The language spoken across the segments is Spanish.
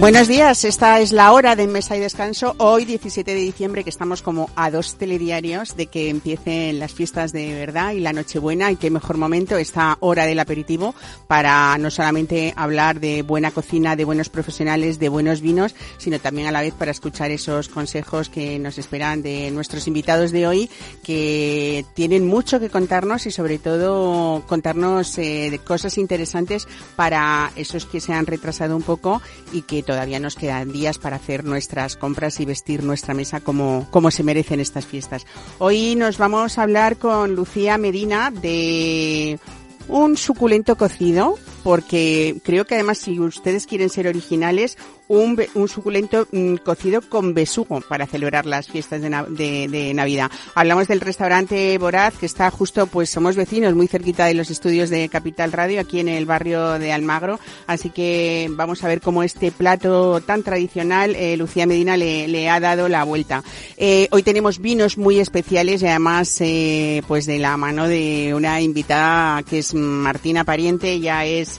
Buenos días, esta es la hora de Mesa y Descanso. Hoy, 17 de diciembre, que estamos como a dos telediarios de que empiecen las fiestas de verdad y la Nochebuena y qué mejor momento esta hora del aperitivo para no solamente hablar de buena cocina, de buenos profesionales, de buenos vinos, sino también a la vez para escuchar esos consejos que nos esperan de nuestros invitados de hoy que tienen mucho que contarnos y sobre todo contarnos eh, cosas interesantes para esos que se han retrasado un poco y que todavía nos quedan días para hacer nuestras compras y vestir nuestra mesa como, como se merecen estas fiestas. Hoy nos vamos a hablar con Lucía Medina de un suculento cocido, porque creo que además si ustedes quieren ser originales, un, un suculento mm, cocido con besugo para celebrar las fiestas de, de, Navidad. Hablamos del restaurante Boraz, que está justo, pues somos vecinos, muy cerquita de los estudios de Capital Radio, aquí en el barrio de Almagro. Así que vamos a ver cómo este plato tan tradicional, eh, Lucía Medina le, le, ha dado la vuelta. Eh, hoy tenemos vinos muy especiales y además, eh, pues de la mano de una invitada que es Martina Pariente, ya es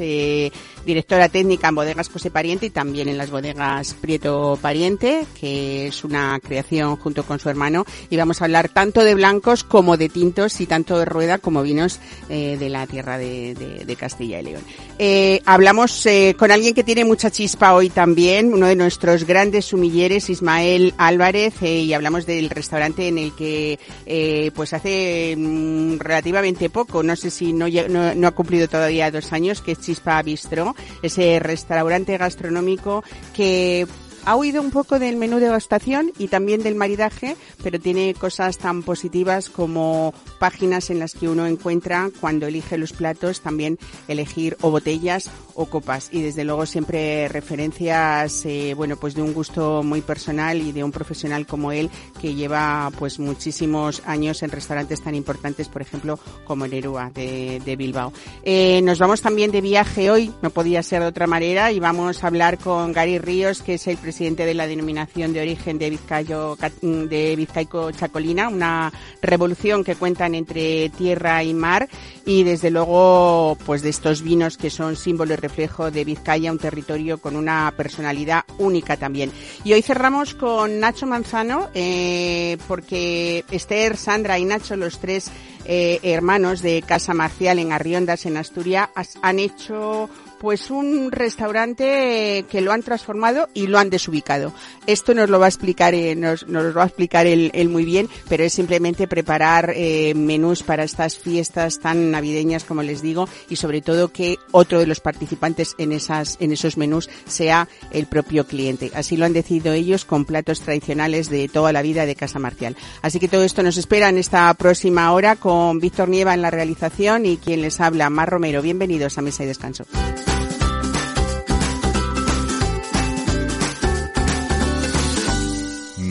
directora técnica en bodegas José Pariente y también en las bodegas Prieto Pariente, que es una creación junto con su hermano. Y vamos a hablar tanto de blancos como de tintos y tanto de rueda como vinos eh, de la tierra de, Castilla y León. Eh, hablamos eh, con alguien que tiene mucha chispa hoy también, uno de nuestros grandes sumilleres, Ismael Álvarez, y hablamos del restaurante en el que pues hace mm, relativamente poco, no sé si no, no, ha cumplido todavía dos años, que es Chispa Bistro, ese restaurante gastronómico que ha huido un poco del menú de gastación y también del maridaje, pero tiene cosas tan positivas como páginas en las que uno encuentra cuando elige los platos también elegir o botellas o copas y desde luego siempre referencias eh, bueno pues de un gusto muy personal y de un profesional como él que lleva pues muchísimos años en restaurantes tan importantes por ejemplo como Nerúa de, de Bilbao. Eh, nos vamos también de viaje hoy, no podía ser de otra manera y vamos a hablar con Gary Ríos que es el presidente de la denominación de origen de Vizcayo, de Vizcaico Chacolina, una revolución que cuentan entre tierra y mar y desde luego pues de estos vinos que son símbolo y reflejo de Vizcaya, un territorio con una personalidad única también. Y hoy cerramos con Nacho Manzano eh, porque Esther, Sandra y Nacho, los tres eh, hermanos de Casa Marcial en Arriondas, en Asturias, han hecho pues un restaurante que lo han transformado y lo han desubicado. Esto nos lo va a explicar, eh, nos, nos, lo va a explicar él, muy bien, pero es simplemente preparar eh, menús para estas fiestas tan navideñas, como les digo, y sobre todo que otro de los participantes en esas, en esos menús sea el propio cliente. Así lo han decidido ellos con platos tradicionales de toda la vida de Casa Marcial. Así que todo esto nos espera en esta próxima hora con Víctor Nieva en la realización y quien les habla, Mar Romero. Bienvenidos a Mesa y Descanso.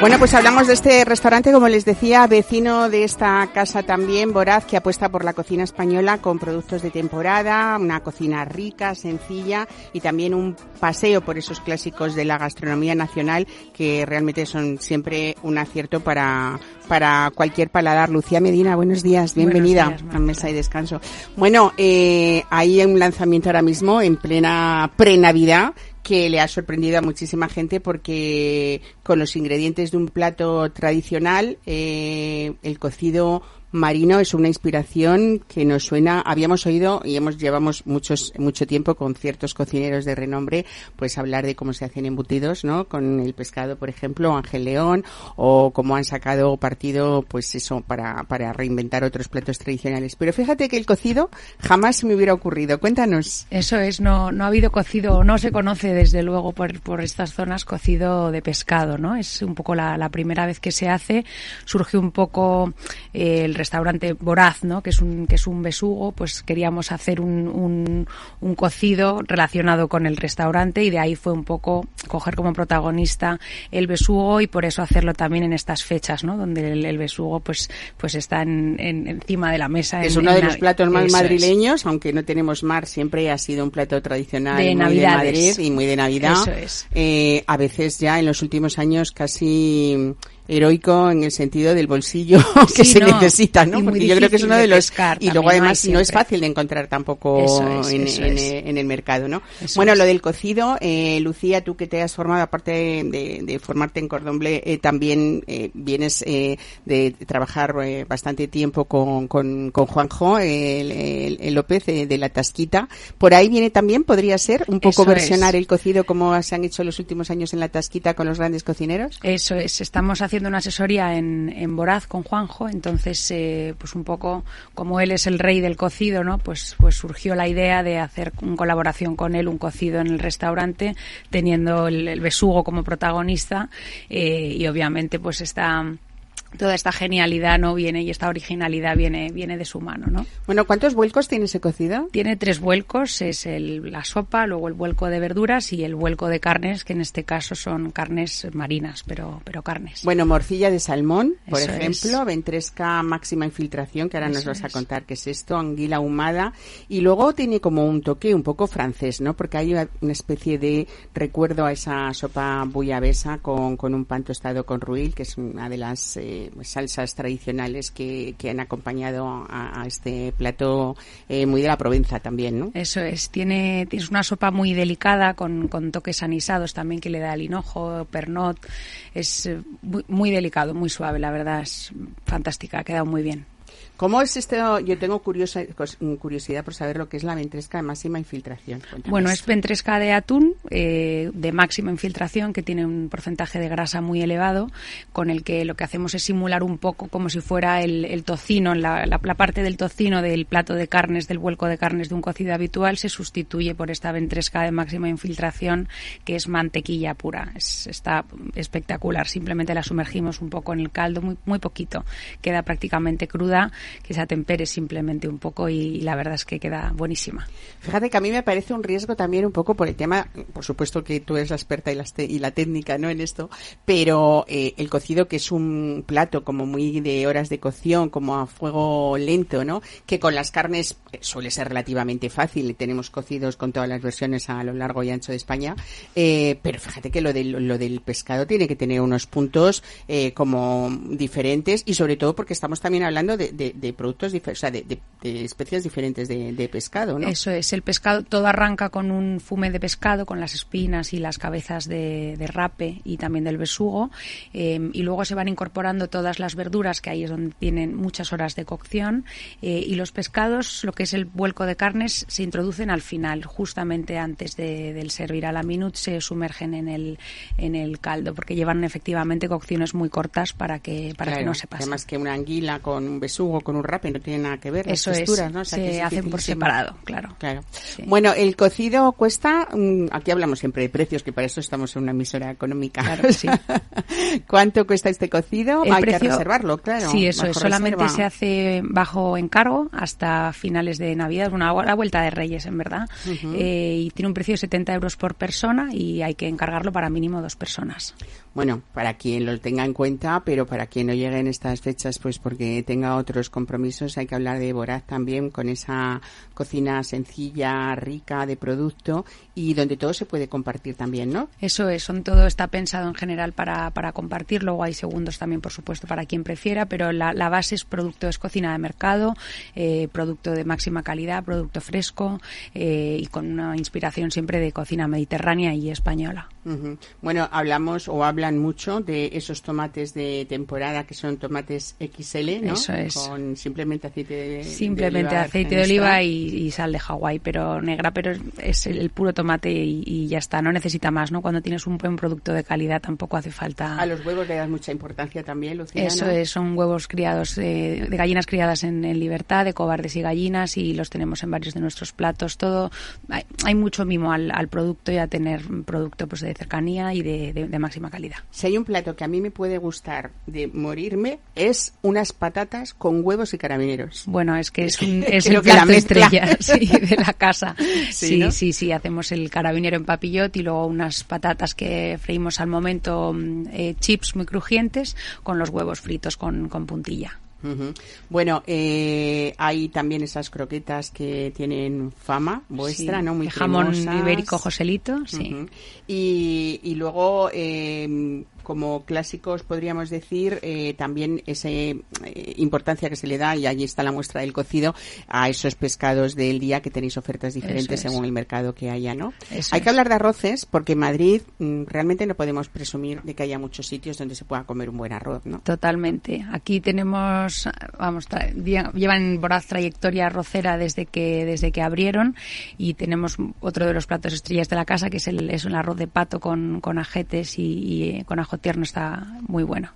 Bueno, pues hablamos de este restaurante, como les decía, vecino de esta casa también, Voraz, que apuesta por la cocina española con productos de temporada, una cocina rica, sencilla y también un paseo por esos clásicos de la gastronomía nacional que realmente son siempre un acierto para, para cualquier paladar. Lucía Medina, buenos días, bienvenida a Mesa y Descanso. Bueno, eh, hay un lanzamiento ahora mismo en plena pre-Navidad que le ha sorprendido a muchísima gente porque con los ingredientes de un plato tradicional, eh, el cocido Marino es una inspiración que nos suena, habíamos oído y hemos llevamos muchos mucho tiempo con ciertos cocineros de renombre, pues hablar de cómo se hacen embutidos, ¿no? Con el pescado, por ejemplo, Ángel León o cómo han sacado partido pues eso para para reinventar otros platos tradicionales. Pero fíjate que el cocido jamás me hubiera ocurrido. Cuéntanos. Eso es, no no ha habido cocido, no se conoce desde luego por por estas zonas cocido de pescado, ¿no? Es un poco la, la primera vez que se hace, surge un poco eh, el restaurante Voraz, ¿no? Que es un, que es un besugo, pues queríamos hacer un, un, un cocido relacionado con el restaurante y de ahí fue un poco coger como protagonista el besugo y por eso hacerlo también en estas fechas, ¿no? Donde el, el besugo pues, pues está en, en- encima de la mesa. Es en- uno de los platos más es. madrileños, aunque no tenemos mar, siempre ha sido un plato tradicional De muy Navidades. de Madrid y muy de Navidad. Eso es. Eh, a veces ya en los últimos años casi heroico en el sentido del bolsillo que Sí, se no, necesita, ¿no? Porque yo creo que es uno de de los pescar y luego también, no además no es fácil de encontrar tampoco es, en, en- es. en el mercado, ¿no? Eso bueno, es. lo del cocido, eh, Lucía, tú que te has formado aparte de, de formarte en Cordomble, eh, también eh, vienes eh, de trabajar eh, bastante tiempo con, con, con Juanjo, el, el- el López eh, de la Tasquita. Por ahí viene también, podría ser, un poco Eso es. versionar el cocido como se han hecho los últimos años en la Tasquita con los grandes cocineros. Eso es, estamos haciendo una asesoría en, en Voraz con Juanjo, entonces eh, pues un poco como él es el rey del cocido, ¿no? Pues pues surgió la idea de hacer en colaboración con él un cocido en el restaurante, teniendo el, el besugo como protagonista eh, y obviamente pues está toda esta genialidad no viene y esta originalidad viene viene de su mano, ¿no? Bueno, ¿cuántos vuelcos tiene ese cocido? Tiene tres vuelcos, es el, la sopa, luego el vuelco de verduras y el vuelco de carnes, que en este caso son carnes marinas, pero, pero carnes. Bueno, morcilla de salmón, por Eso ejemplo, es. ventresca máxima infiltración, que ahora nos vas a contar qué es esto, anguila ahumada, y luego tiene como un toque un poco francés, ¿no? Porque hay una especie de recuerdo a esa sopa bullabesa con, con un pan tostado con ruil, que es una de las eh, salsas tradicionales que, que han acompañado a, a este plato eh, muy de la Provenza también, ¿no? Eso es, tiene, es una sopa muy delicada con, con toques anisados también que le da el hinojo, pernot, es eh, muy, muy delicado, muy suave, la verdad es fantástica, ha quedado muy bien. ¿Cómo es esto? Yo tengo cos- curiosidad por saber lo que es la ventresca de máxima infiltración. Bueno, es ventresca de atún eh, de máxima infiltración que tiene un porcentaje de grasa muy elevado, con el que lo que hacemos es simular un poco como si fuera el, tocino, la, la- la parte del tocino del plato de carnes, del vuelco de carnes de un cocido habitual, se sustituye por esta ventresca de máxima infiltración que es mantequilla pura. Es- está espectacular. Simplemente la sumergimos un poco en el caldo, muy, muy poquito. Queda prácticamente cruda, que se atempere simplemente un poco y la verdad es que queda buenísima. Fíjate que a mí me parece un riesgo también un poco por el tema, por supuesto que tú eres la experta y, te- y la técnica no en esto, pero eh, el cocido que es un plato como muy de horas de cocción, como a fuego lento, ¿no? Que con las carnes eh, suele ser relativamente fácil. Tenemos cocidos con todas las versiones a lo largo y ancho de España, eh, pero fíjate que lo del, pescado tiene que tener unos puntos como diferentes y sobre todo porque estamos también hablando de- de productos, difer- o sea, de, de- de especies diferentes de, de pescado, ¿no? Eso es, el pescado, todo arranca con un fume de pescado, con las espinas y las cabezas de, de rape y también del besugo, eh, y luego se van incorporando todas las verduras, que ahí es donde tienen muchas horas de cocción, eh, y los pescados, lo que es el vuelco de carnes, se introducen al final, justamente antes de- del servir a la minute, se sumergen en el, en el caldo, porque llevan efectivamente cocciones muy cortas para que, para que no se pasen. Además que una anguila con un besugo, con un rape, no tiene nada que ver. las Eso es, texturas, ¿no? O sea, que se hacen por separado, claro. Claro. Sí. Bueno, el cocido cuesta, mm, aquí hablamos siempre de precios, que para eso estamos en una emisora económica. Claro, sí. ¿Cuánto cuesta este cocido? El Hay que reservarlo, claro. Sí, eso es. Solamente reserva. se hace bajo encargo hasta finales de Navidad, una la vuelta de Reyes, en verdad. Eh, y tiene un precio de 70 euros por persona y hay que encargarlo para mínimo dos personas. Bueno, para quien lo tenga en cuenta, pero para quien no llegue en estas fechas, pues porque tenga otros compromisos, hay que hablar de Boraz también, con esa cocina sencilla, rica de producto y donde todo se puede compartir también, ¿no? Eso es, son, todo está pensado en general para, para compartir. Luego hay segundos también, por supuesto, para quien prefiera, pero la, la base es producto, es cocina de mercado, eh, producto de máxima calidad, producto fresco eh, y con una inspiración siempre de cocina mediterránea y española. Bueno, hablamos o hablan mucho de esos tomates de temporada que son tomates XL, ¿no? Eso es. Con simplemente aceite de Simplemente de oliva aceite de oliva y, y sal de Hawái, pero negra, pero es, es el, el puro tomate y, y ya está, no necesita más, ¿no? Cuando tienes un buen producto de calidad tampoco hace falta. A los huevos le das mucha importancia también, Lucía, Eso es, son huevos criados eh, de gallinas criadas en, en libertad, de cobardes y gallinas, y los tenemos en varios de nuestros platos. Todo hay, hay mucho mimo al, al producto y a tener un producto pues de cercanía y de, máxima calidad. Si hay un plato que a mí me puede gustar de morirme, es unas patatas con huevos y carabineros. Bueno, es que es, el plato estrella de la casa. Sí, sí, sí, hacemos el carabinero en papillot y luego unas patatas que freímos al momento, mm, eh, chips muy crujientes, con los huevos fritos con puntilla. Bueno, eh, hay también esas croquetas que tienen fama vuestra, ¿no? Muy jamón ibérico Joselito, sí. y, y, luego eh, como clásicos podríamos decir eh, también esa eh, importancia que se le da y allí está la muestra del cocido a esos pescados del día que tenéis ofertas diferentes según el mercado que haya, ¿no? Hay que hablar de arroces porque en Madrid mm, realmente no podemos presumir de que haya muchos sitios donde se pueda comer un buen arroz, ¿no? Totalmente. Aquí tenemos, vamos, llevan voraz trayectoria arrocera desde que desde que abrieron y tenemos otro de los platos estrellas de la casa que es el es un arroz de pato con, con ajetes y, y eh, con ajo tierno está muy bueno.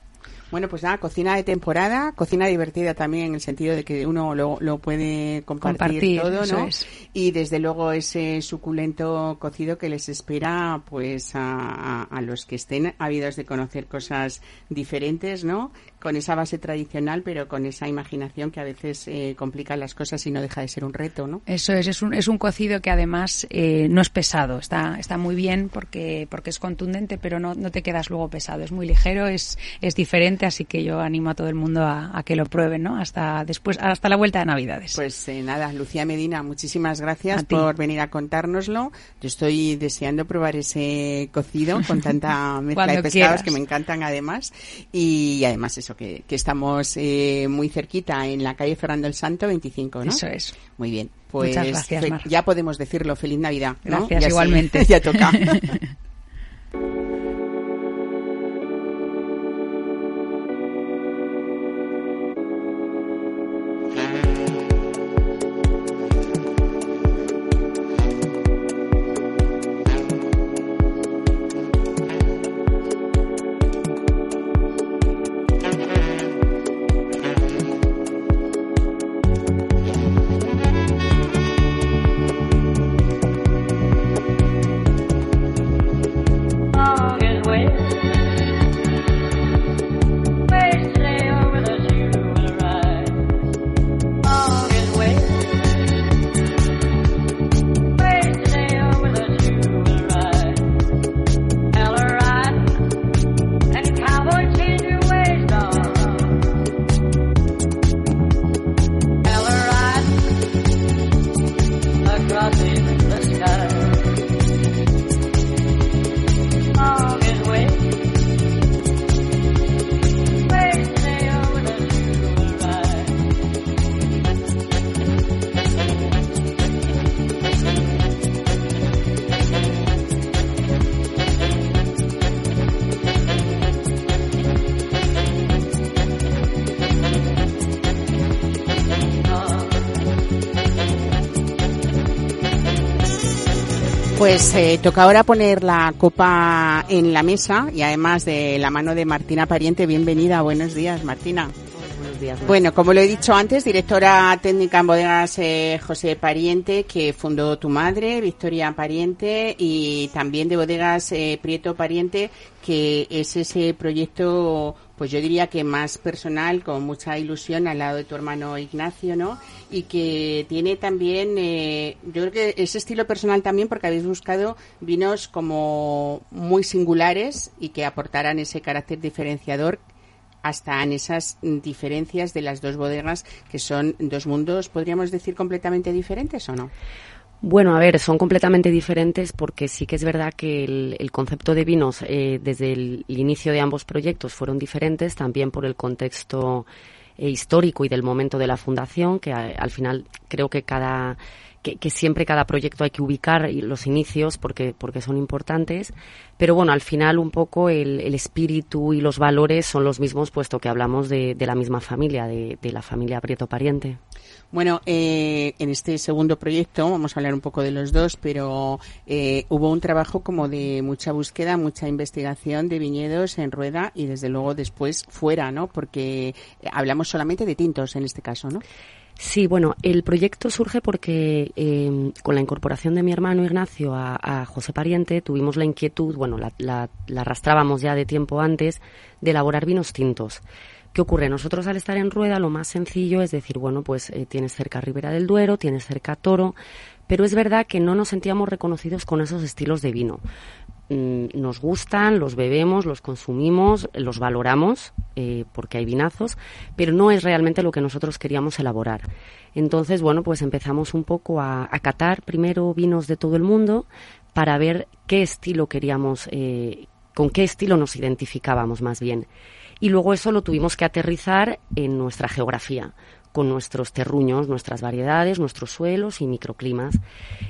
Bueno, pues nada, cocina de temporada, cocina divertida también en el sentido de que uno lo, lo puede compartir, todo, ¿no? Y desde luego ese suculento cocido que les espera, pues a, a, los que estén ávidos de conocer cosas diferentes, ¿no? Con esa base tradicional, pero con esa imaginación que a veces eh, complica las cosas y no deja de ser un reto, ¿no? Eso es, es un, es un cocido que además eh, no es pesado, está, está muy bien porque, porque es contundente, pero no, no te quedas luego pesado, es muy ligero, es, es diferente así que yo animo a todo el mundo a, que lo prueben, ¿no? Hasta después, hasta la vuelta de Navidades. Pues eh, nada, Lucía Medina, muchísimas gracias por venir a contárnoslo. Yo estoy deseando probar ese cocido con tanta mezcla de pescados que me encantan además. Y además eso, que, estamos eh, muy cerquita en la calle Fernando el Santo 25, ¿no? Eso es. Muy bien. Pues ya podemos decirlo, feliz Navidad. Gracias, igualmente. ya toca. Pues eh, toca ahora poner la copa en la mesa y además de la mano de Martina Pariente. Bienvenida, buenos días, Martina. Bueno, como lo he dicho antes, directora técnica en bodegas eh, José Pariente, que fundó tu madre, Victoria Pariente, y también de bodegas eh, Prieto Pariente, que es ese proyecto pues yo diría que más personal, con mucha ilusión al lado de tu hermano Ignacio, ¿no? Y que tiene también, eh, yo creo que ese estilo personal también porque habéis buscado vinos como muy singulares y que aportaran ese carácter diferenciador hasta en esas diferencias de las dos bodegas que son dos mundos, podríamos decir, completamente diferentes o no? Bueno, a ver, son completamente diferentes porque sí que es verdad que el, concepto de vinos eh, desde el, inicio de ambos proyectos fueron diferentes, también por el contexto eh, histórico y del momento de la fundación, que al final creo que cada que, siempre cada proyecto hay que ubicar los inicios porque, porque son importantes, pero bueno, al final un poco el, espíritu y los valores son los mismos puesto que hablamos de, la misma familia, de, la familia Prieto Pariente. Bueno, eh, en este segundo proyecto vamos a hablar un poco de los dos, pero eh, hubo un trabajo como de mucha búsqueda, mucha investigación de viñedos en rueda y desde luego después fuera, ¿no? Porque hablamos solamente de tintos en este caso, ¿no? Sí, bueno, el proyecto surge porque eh, con la incorporación de mi hermano Ignacio a, José Pariente tuvimos la inquietud, bueno, la, la, arrastrábamos ya de tiempo antes, de elaborar vinos tintos. ¿Qué ocurre? Nosotros al estar en Rueda lo más sencillo es decir, bueno, pues eh, tienes cerca Ribera del Duero, tienes cerca Toro, pero es verdad que no nos sentíamos reconocidos con esos estilos de vino. Mm, nos gustan, los bebemos, los consumimos, los valoramos, eh, porque hay vinazos, pero no es realmente lo que nosotros queríamos elaborar. Entonces, bueno, pues empezamos un poco a, catar primero vinos de todo el mundo para ver qué estilo queríamos, eh, con qué estilo nos identificábamos más bien. Y luego eso lo tuvimos que aterrizar en nuestra geografía con nuestros terruños, nuestras variedades, nuestros suelos y microclimas.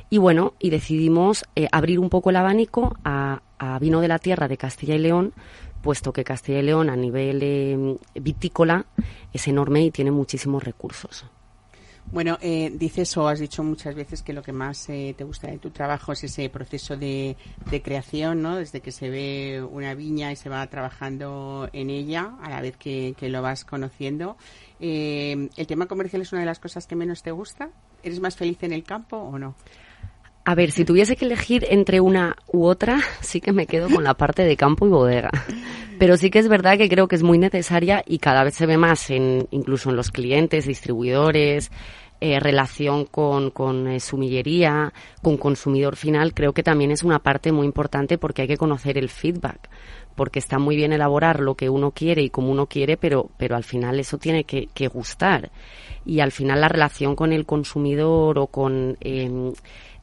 Y bueno, y decidimos eh, abrir un poco el abanico a, vino de la tierra de Castilla y León, puesto que Castilla y León a nivel eh, vitícola es enorme y tiene muchísimos recursos. Bueno, eh, dices o has dicho muchas veces que lo que más te gusta de tu trabajo es ese proceso de, creación, ¿no? Desde que se ve una viña y se va trabajando en ella a la vez que, que lo vas conociendo. Eh, ¿El tema comercial es una de las cosas que menos te gusta? ¿Eres más feliz en el campo o no? A ver, si tuviese que elegir entre una u otra, sí que me quedo con la parte de campo y bodega. Pero sí que es verdad que creo que es muy necesaria y cada vez se ve más, en, incluso en los clientes, distribuidores, eh, relación con, con eh, sumillería, con consumidor final. Creo que también es una parte muy importante porque hay que conocer el feedback porque está muy bien elaborar lo que uno quiere y como uno quiere, pero, pero al final eso tiene que, que gustar. Y al final la relación con el consumidor o con, eh,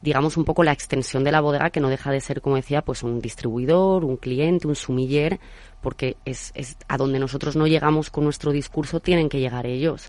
digamos, un poco la extensión de la bodega, que no deja de ser, como decía, pues un distribuidor, un cliente, un sumiller, porque es, es, a donde nosotros no llegamos con nuestro discurso, tienen que llegar ellos.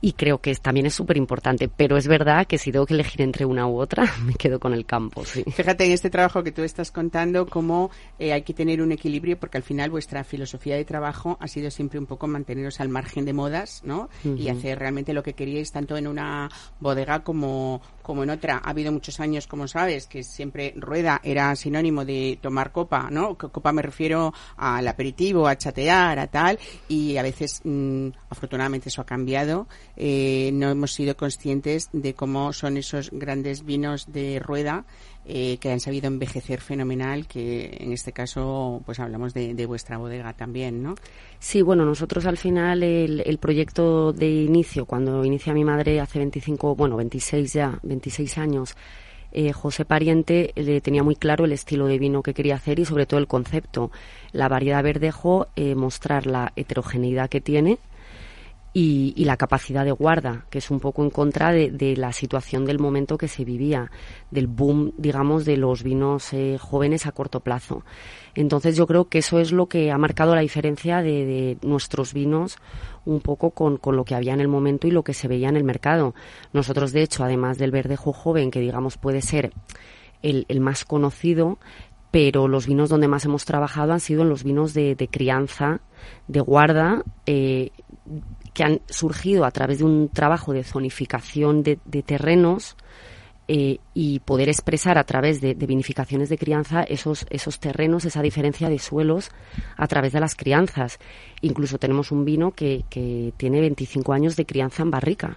Y creo que también es súper importante, pero es verdad que si tengo que elegir entre una u otra, me quedo con el campo. Sí. Fíjate en este trabajo que tú estás contando cómo eh, hay que tener un equilibrio, porque al final vuestra filosofía de trabajo ha sido siempre un poco manteneros al margen de modas, ¿no? Y hacer realmente lo que queríais, tanto en una bodega como, como en otra. Ha habido muchos años, como sabes, que siempre rueda era sinónimo de tomar copa, ¿no? Copa me refiero a la a chatear, a tal, y a veces, mm, afortunadamente eso ha cambiado, eh, no hemos sido conscientes de cómo son esos grandes vinos de rueda eh, que han sabido envejecer fenomenal, que en este caso pues hablamos de, vuestra bodega también, ¿no? Sí, bueno, nosotros al final el, el, proyecto de inicio, cuando inicia mi madre hace 25, bueno, 26 ya, 26 años, eh, José Pariente le tenía muy claro el estilo de vino que quería hacer y sobre todo el concepto. La variedad verdejo, eh, mostrar la heterogeneidad que tiene y, la capacidad de guarda, que es un poco en contra de, la situación del momento que se vivía, del boom, digamos, de los vinos eh, jóvenes a corto plazo. Entonces yo creo que eso es lo que ha marcado la diferencia de, nuestros vinos un poco con, lo que había en el momento y lo que se veía en el mercado. Nosotros, de hecho, además del verdejo joven, que digamos puede ser el, más conocido, pero los vinos donde más hemos trabajado han sido en los vinos de, crianza, de guarda, eh, que han surgido a través de un trabajo de zonificación de, terrenos eh, y poder expresar a través de, vinificaciones de crianza esos, esos terrenos, esa diferencia de suelos a través de las crianzas. Incluso tenemos un vino que, que tiene 25 años de crianza en barrica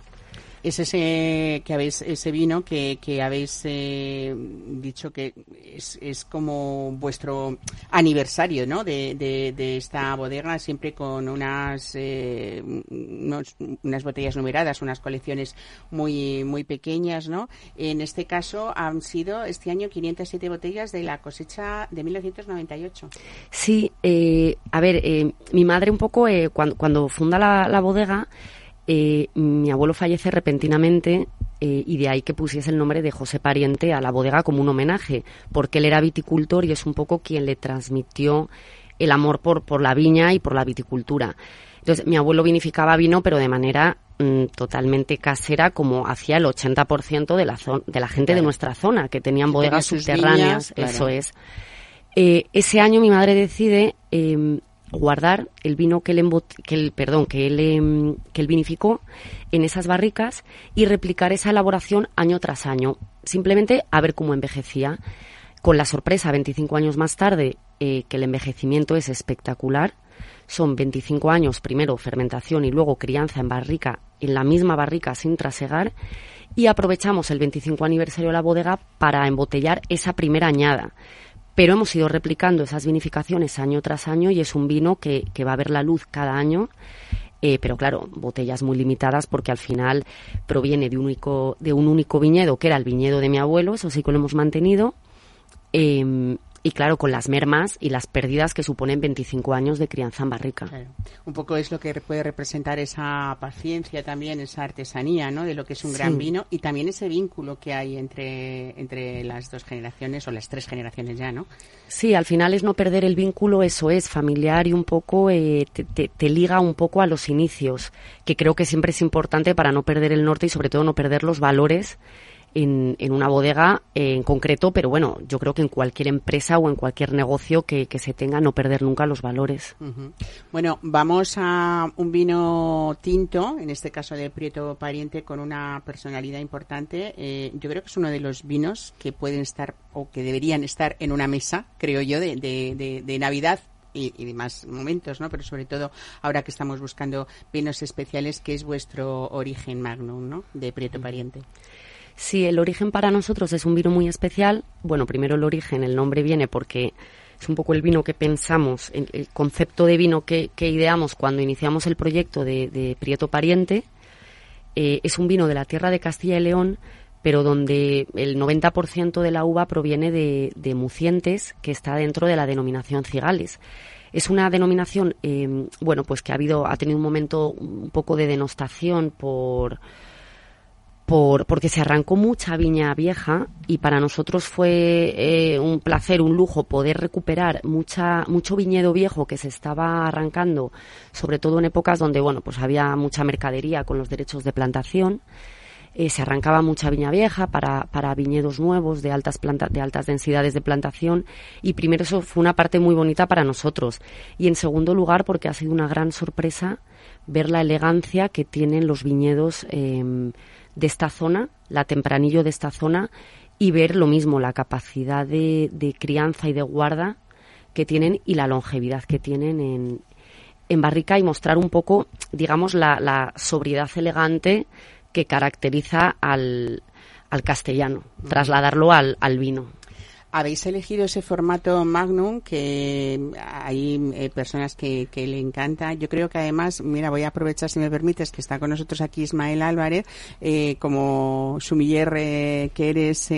es ese que habéis ese vino que, que habéis eh, dicho que es, es, como vuestro aniversario ¿no? de, de, esta bodega siempre con unas eh, unas botellas numeradas unas colecciones muy muy pequeñas no en este caso han sido este año 507 botellas de la cosecha de 1998 sí eh, a ver mi madre un poco cuando, cuando funda la, la bodega eh, mi abuelo fallece repentinamente eh, y de ahí que pusiese el nombre de José Pariente a la bodega como un homenaje, porque él era viticultor y es un poco quien le transmitió el amor por, por la viña y por la viticultura. Entonces, mi abuelo vinificaba vino, pero de manera mm, totalmente casera, como hacía el 80% de la, de la gente de nuestra zona, que tenían bodegas subterráneas, eso es. Eh, ese año mi madre decide em, guardar el vino que él, que el, perdón, que él, em, que vinificó en esas barricas y replicar esa elaboración año tras año. Simplemente a ver cómo envejecía. Con la sorpresa, 25 años más tarde, eh, que el envejecimiento es espectacular. Son 25 años, primero fermentación y luego crianza en barrica en la misma barrica sin trasegar y aprovechamos el 25 aniversario de la bodega para embotellar esa primera añada. Pero hemos ido replicando esas vinificaciones año tras año y es un vino que, que va a ver la luz cada año eh, pero claro, botellas muy limitadas porque al final proviene de, único, de un único viñedo, que era el viñedo de mi abuelo, eso sí que lo hemos mantenido. Eh, y claro, con las mermas y las pérdidas que suponen 25 años de crianza en barrica. Un poco es lo que puede representar esa paciencia también, esa artesanía, ¿no? De lo que es un gran vino y también ese vínculo que hay entre, entre las dos generaciones o las tres generaciones ya, ¿no? Sí, al final es no perder el vínculo, eso es, familiar y un poco eh, te, te liga un poco a los inicios, que creo que siempre es importante para no perder el norte y sobre todo no perder los valores en, en una bodega en concreto, pero bueno, yo creo que en cualquier empresa o en cualquier negocio que, que se tenga, no perder nunca los valores. Bueno, vamos a un vino tinto, en este caso de Prieto Pariente, con una personalidad importante. Eh, yo creo que es uno de los vinos que pueden estar o que deberían estar en una mesa, creo yo, de, de, de, Navidad y, y, demás momentos, ¿no? Pero sobre todo ahora que estamos buscando vinos especiales, que es vuestro origen magnum, ¿no? De Prieto Pariente. Sí, el origen para nosotros es un vino muy especial. Bueno, primero el origen, el nombre viene porque es un poco el vino que pensamos, el concepto de vino que, ideamos cuando iniciamos el proyecto de, Prieto Pariente. Eh, es un vino de la tierra de Castilla y León, pero donde el 90% de la uva proviene de, Mucientes, que está dentro de la denominación Cigales. Es una denominación, eh, bueno, pues que ha habido, ha tenido un momento un poco de denostación por por, porque se arrancó mucha viña vieja y para nosotros fue eh, un placer, un lujo poder recuperar mucha, mucho viñedo viejo que se estaba arrancando, sobre todo en épocas donde bueno, pues había mucha mercadería con los derechos de plantación. Eh, se arrancaba mucha viña vieja para, para viñedos nuevos de altas, planta, de altas densidades de plantación y primero eso fue una parte muy bonita para nosotros y en segundo lugar porque ha sido una gran sorpresa ver la elegancia que tienen los viñedos eh, de esta zona, la tempranillo de esta zona, y ver lo mismo, la capacidad de, crianza y de guarda que tienen y la longevidad que tienen en, en barrica y mostrar un poco, digamos, la, sobriedad elegante que caracteriza al, al castellano, trasladarlo al, al vino habéis elegido ese formato Magnum que hay eh, personas que, que, le encanta. Yo creo que además, mira, voy a aprovechar si me permites que está con nosotros aquí Ismael Álvarez, eh, como sumiller eh, que eres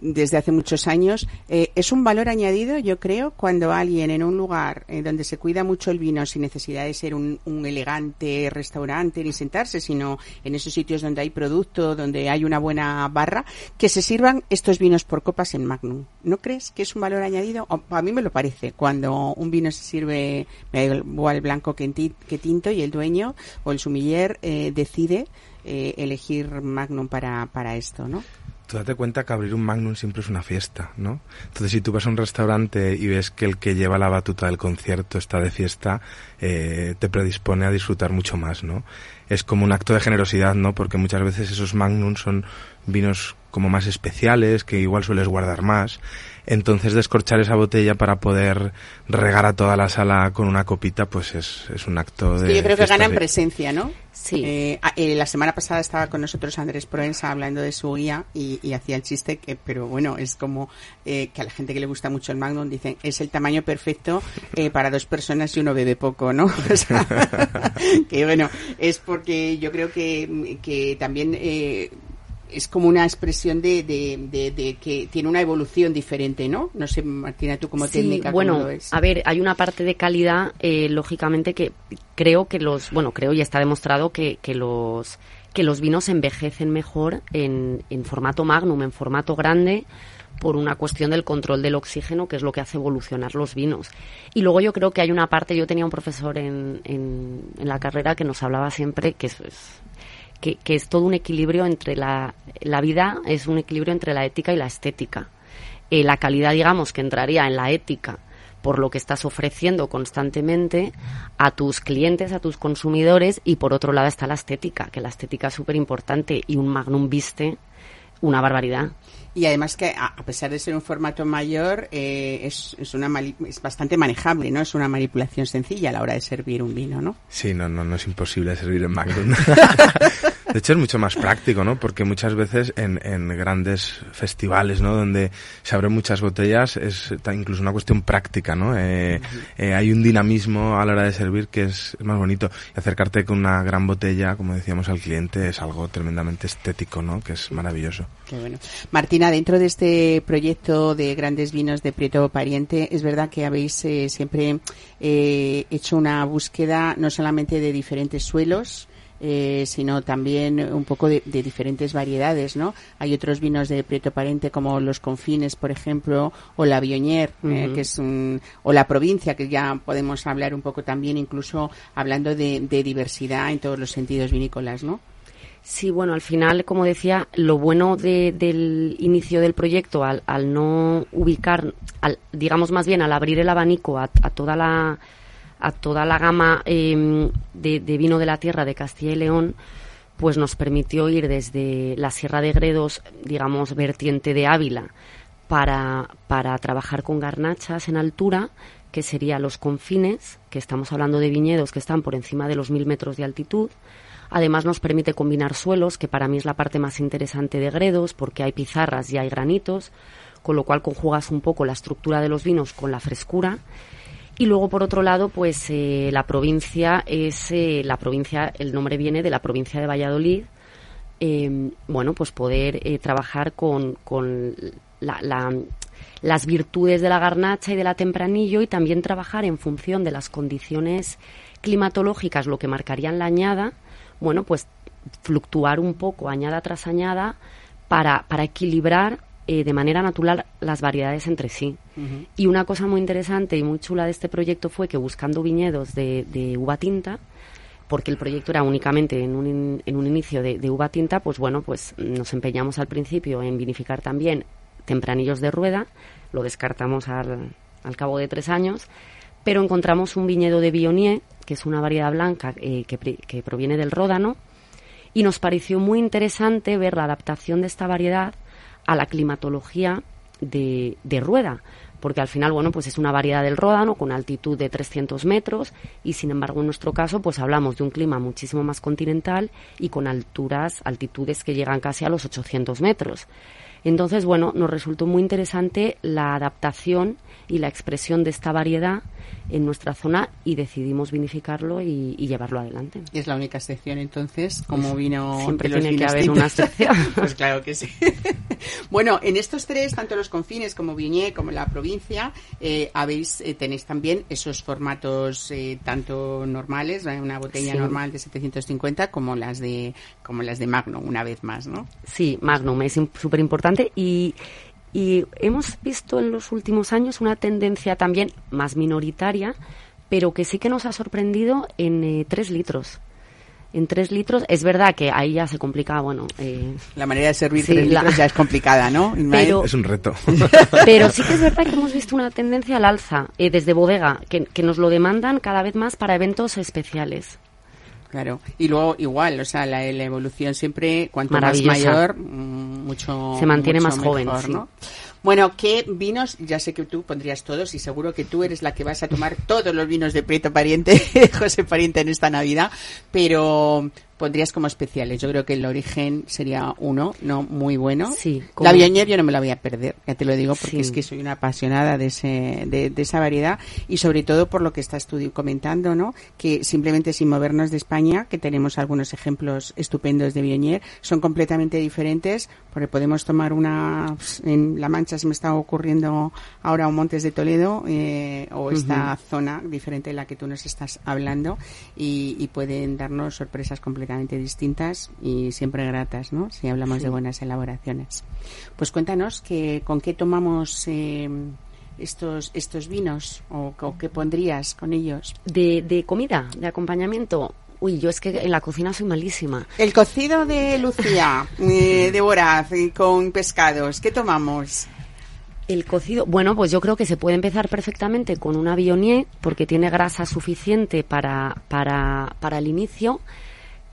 desde hace muchos años. Eh, es un valor añadido, yo creo, cuando alguien en un lugar eh, donde se cuida mucho el vino sin necesidad de ser un, elegante restaurante ni sentarse, sino en esos sitios donde hay producto, donde hay una buena barra, que se sirvan estos vinos por copas en Magnum. ¿No crees que es un valor añadido? a mí me lo parece. Cuando un vino se sirve, igual blanco que, tinto y el dueño o el sumiller eh, decide elegir Magnum para, para esto, ¿no? Tú date cuenta que abrir un Magnum siempre es una fiesta, ¿no? Entonces, si tú vas a un restaurante y ves que el que lleva la batuta del concierto está de fiesta, eh, te predispone a disfrutar mucho más, ¿no? Es como un acto de generosidad, ¿no? Porque muchas veces esos Magnum son vinos como más especiales, que igual sueles guardar más. Entonces descorchar esa botella para poder regar a toda la sala con una copita, pues es, es un acto de... yo creo que gana en presencia, ¿no? Sí. Eh, eh, la semana pasada estaba con nosotros Andrés Proensa hablando de su guía y, hacía el chiste que, pero bueno, es como eh, que a la gente que le gusta mucho el Magnum dicen es el tamaño perfecto para dos personas y uno bebe poco, ¿no? que bueno, es porque yo creo que, que también es como una expresión de, de, que tiene una evolución diferente, ¿no? No sé, Martina, tú como técnica. Bueno, ¿cómo a ver, hay una parte de calidad, eh, lógicamente, que creo que los, bueno, creo y está demostrado que, que los que los vinos envejecen mejor en, en formato magnum, en formato grande, por una cuestión del control del oxígeno, que es lo que hace evolucionar los vinos. Y luego yo creo que hay una parte, yo tenía un profesor en, en, en la carrera que nos hablaba siempre, que es, que, es todo un equilibrio entre la, la vida, es un equilibrio entre la ética y la estética. Eh, la calidad, digamos, que entraría en la ética por lo que estás ofreciendo constantemente a tus clientes, a tus consumidores, y por otro lado está la estética, que la estética es súper importante y un Magnum Viste una barbaridad. Y además que a pesar de ser un formato mayor, eh, es, es, una es bastante manejable, ¿no? Es una manipulación sencilla a la hora de servir un vino, ¿no? Sí, no, no, no es imposible servir en Magnum. De hecho, es mucho más práctico, ¿no? Porque muchas veces en, en grandes festivales, ¿no? Donde se abren muchas botellas, es incluso una cuestión práctica, ¿no? Eh, eh, hay un dinamismo a la hora de servir que es, es, más bonito. Y acercarte con una gran botella, como decíamos al cliente, es algo tremendamente estético, ¿no? Que es maravilloso. Qué bueno. Martina, dentro de este proyecto de grandes vinos de Prieto Pariente, es verdad que habéis eh, siempre eh, hecho una búsqueda no solamente de diferentes suelos, eh, sino también un poco de, de, diferentes variedades, ¿no? Hay otros vinos de Prieto Parente como los Confines, por ejemplo, o la Bionier, uh -huh. eh, que es un, o la provincia, que ya podemos hablar un poco también, incluso hablando de, de diversidad en todos los sentidos vinícolas, ¿no? Sí, bueno, al final, como decía, lo bueno de, del inicio del proyecto, al, al no ubicar, al, digamos más bien, al abrir el abanico a, a toda la a toda la gama eh, de, de, vino de la tierra de Castilla y León, pues nos permitió ir desde la Sierra de Gredos, digamos, vertiente de Ávila, para, para trabajar con garnachas en altura, que sería los confines, que estamos hablando de viñedos que están por encima de los mil metros de altitud. Además nos permite combinar suelos, que para mí es la parte más interesante de Gredos, porque hay pizarras y hay granitos, con lo cual conjugas un poco la estructura de los vinos con la frescura y luego, por otro lado, pues eh, la provincia es eh, la provincia, el nombre viene de la provincia de Valladolid. Eh, bueno, pues poder trabajar con, con la, la, las virtudes de la garnacha y de la tempranillo y también trabajar en función de las condiciones climatológicas, lo que marcarían la añada. Bueno, pues fluctuar un poco añada tras añada para, para equilibrar eh, de manera natural las variedades entre sí. Uh -huh. Y una cosa muy interesante y muy chula de este proyecto fue que buscando viñedos de, de uva tinta, porque el proyecto era únicamente en un, in, en un inicio de, de, uva tinta, pues bueno, pues nos empeñamos al principio en vinificar también tempranillos de rueda, lo descartamos al, al cabo de tres años, pero encontramos un viñedo de Bionier, que es una variedad blanca eh, que, que proviene del Ródano, y nos pareció muy interesante ver la adaptación de esta variedad a la climatología de, de, Rueda, porque al final, bueno, pues es una variedad del Ródano con altitud de 300 metros y sin embargo en nuestro caso pues hablamos de un clima muchísimo más continental y con alturas, altitudes que llegan casi a los 800 metros. Entonces, bueno, nos resultó muy interesante la adaptación y la expresión de esta variedad en nuestra zona y decidimos vinificarlo y, y llevarlo adelante. ¿Y es la única excepción entonces? Como vino Siempre tiene que haber una excepción. pues claro que sí. bueno, en estos tres, tanto los confines como Viñé, como la provincia, eh, habéis eh, tenéis también esos formatos eh, tanto normales, una botella sí. normal de 750, como las de como las de Magnum, una vez más, ¿no? Sí, Magnum es súper importante y y hemos visto en los últimos años una tendencia también más minoritaria, pero que sí que nos ha sorprendido en eh, tres litros. En tres litros, es verdad que ahí ya se complica, bueno... Eh, la manera de servir sí, tres la... litros ya es complicada, ¿no? Pero, es un reto. Pero sí que es verdad que hemos visto una tendencia al alza eh, desde bodega, que, que nos lo demandan cada vez más para eventos especiales. Claro, y luego igual, o sea, la, la evolución siempre, cuanto más mayor, mucho Se mantiene mucho más joven, sí. ¿no? Bueno, ¿qué vinos? Ya sé que tú pondrías todos y seguro que tú eres la que vas a tomar todos los vinos de Prieto Pariente, José Pariente en esta Navidad, pero pondrías como especiales. Yo creo que el origen sería uno, no muy bueno. Sí. La Bionier yo no me la voy a perder, ya te lo digo, porque sí. es que soy una apasionada de, ese, de, de, esa variedad y sobre todo por lo que estás tú comentando, ¿no? Que simplemente sin movernos de España, que tenemos algunos ejemplos estupendos de Bionier, son completamente diferentes, porque podemos tomar una en La Mancha se me está ocurriendo ahora un Montes de Toledo eh, o esta uh -huh. zona diferente de la que tú nos estás hablando y, y pueden darnos sorpresas completamente completamente distintas y siempre gratas, ¿no? Si hablamos sí. de buenas elaboraciones. Pues cuéntanos que con qué tomamos eh, estos estos vinos o, o, qué pondrías con ellos. De, de comida, de acompañamiento. Uy, yo es que en la cocina soy malísima. El cocido de Lucía, eh, de Boraz, con pescados, ¿qué tomamos? El cocido, bueno, pues yo creo que se puede empezar perfectamente con una bionier porque tiene grasa suficiente para, para, para el inicio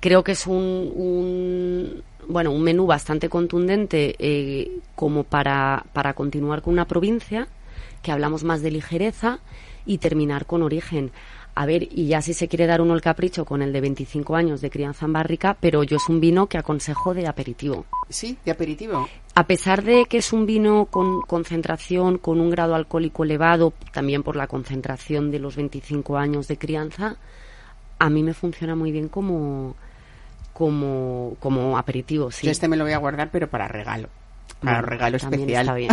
creo que es un, un, bueno, un menú bastante contundente eh, como para, para continuar con una provincia, que hablamos más de ligereza, y terminar con origen. A ver, y ya si se quiere dar uno el capricho con el de 25 años de crianza en barrica, pero yo es un vino que aconsejo de aperitivo. Sí, de aperitivo. A pesar de que es un vino con concentración, con un grado alcohólico elevado, también por la concentración de los 25 años de crianza, a mí me funciona muy bien como, como, como aperitivo, sí. Yo este me lo voy a guardar, pero para regalo. Para regalo especial. está bien.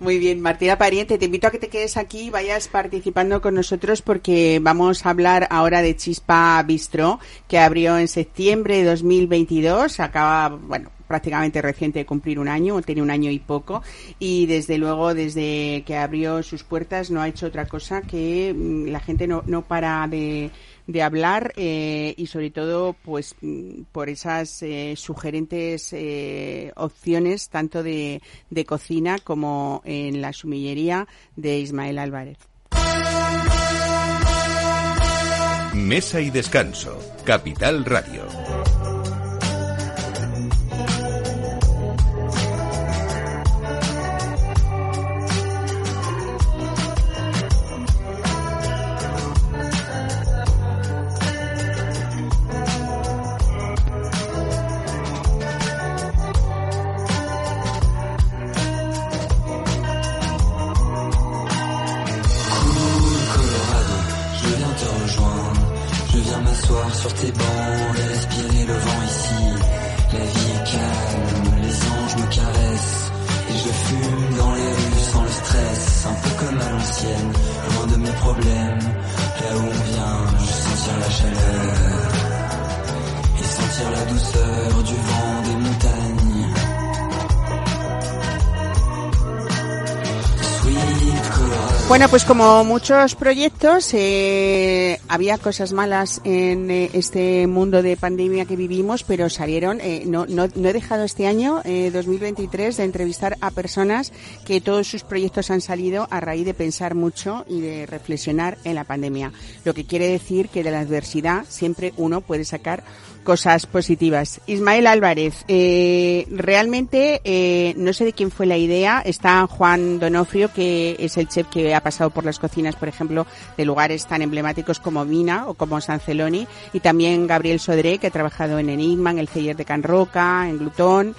Muy bien, Martina Pariente, te invito a que te quedes aquí y vayas participando con nosotros porque vamos a hablar ahora de Chispa Bistro, que abrió en septiembre de 2022. Acaba, bueno, prácticamente reciente de cumplir un año, o tiene un año y poco, y desde luego, desde que abrió sus puertas, no ha hecho otra cosa que mm, la gente no, no para de de hablar eh, y sobre todo pues mm, por esas eh, sugerentes eh, opciones tanto de, de cocina como en la sumillería de Ismael Álvarez. Mesa y descanso. Capital Radio. Bueno, pues como muchos proyectos, eh, había cosas malas en eh, este mundo de pandemia que vivimos, pero salieron. eh, no, no, no he dejado este año, eh, 2023, de entrevistar a personas que todos sus proyectos han salido a raíz de pensar mucho y de reflexionar en la pandemia. Lo que quiere decir que de la adversidad siempre uno puede sacar cosas positivas. Ismael Álvarez, eh, realmente eh, no sé de quién fue la idea. Está Juan Donofrio, que es el chef que ha pasado por las cocinas, por ejemplo, de lugares tan emblemáticos como Mina o como San Celoni, y también Gabriel Sodré, que ha trabajado en Enigma, en el Celler de Can Roca, en Glutón.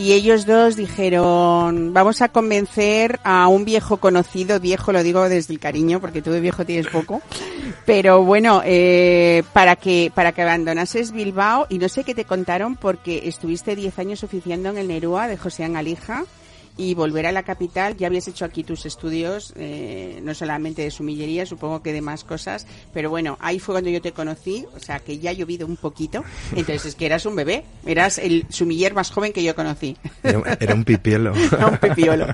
Y ellos dos dijeron, vamos a convencer a un viejo conocido, viejo lo digo desde el cariño, porque tú de viejo tienes poco, pero bueno, eh, para que para que abandonases Bilbao y no sé qué te contaron porque estuviste 10 años oficiando en el Nerúa de José Alija y volver a la capital. Ya habías hecho aquí tus estudios, eh, no solamente de sumillería, supongo que de más cosas, pero bueno, ahí fue cuando yo te conocí, o sea que ya ha llovido un poquito, entonces es que eras un bebé, eras el sumiller más joven que yo conocí. Era, era un pipielo. Era un pipiolo.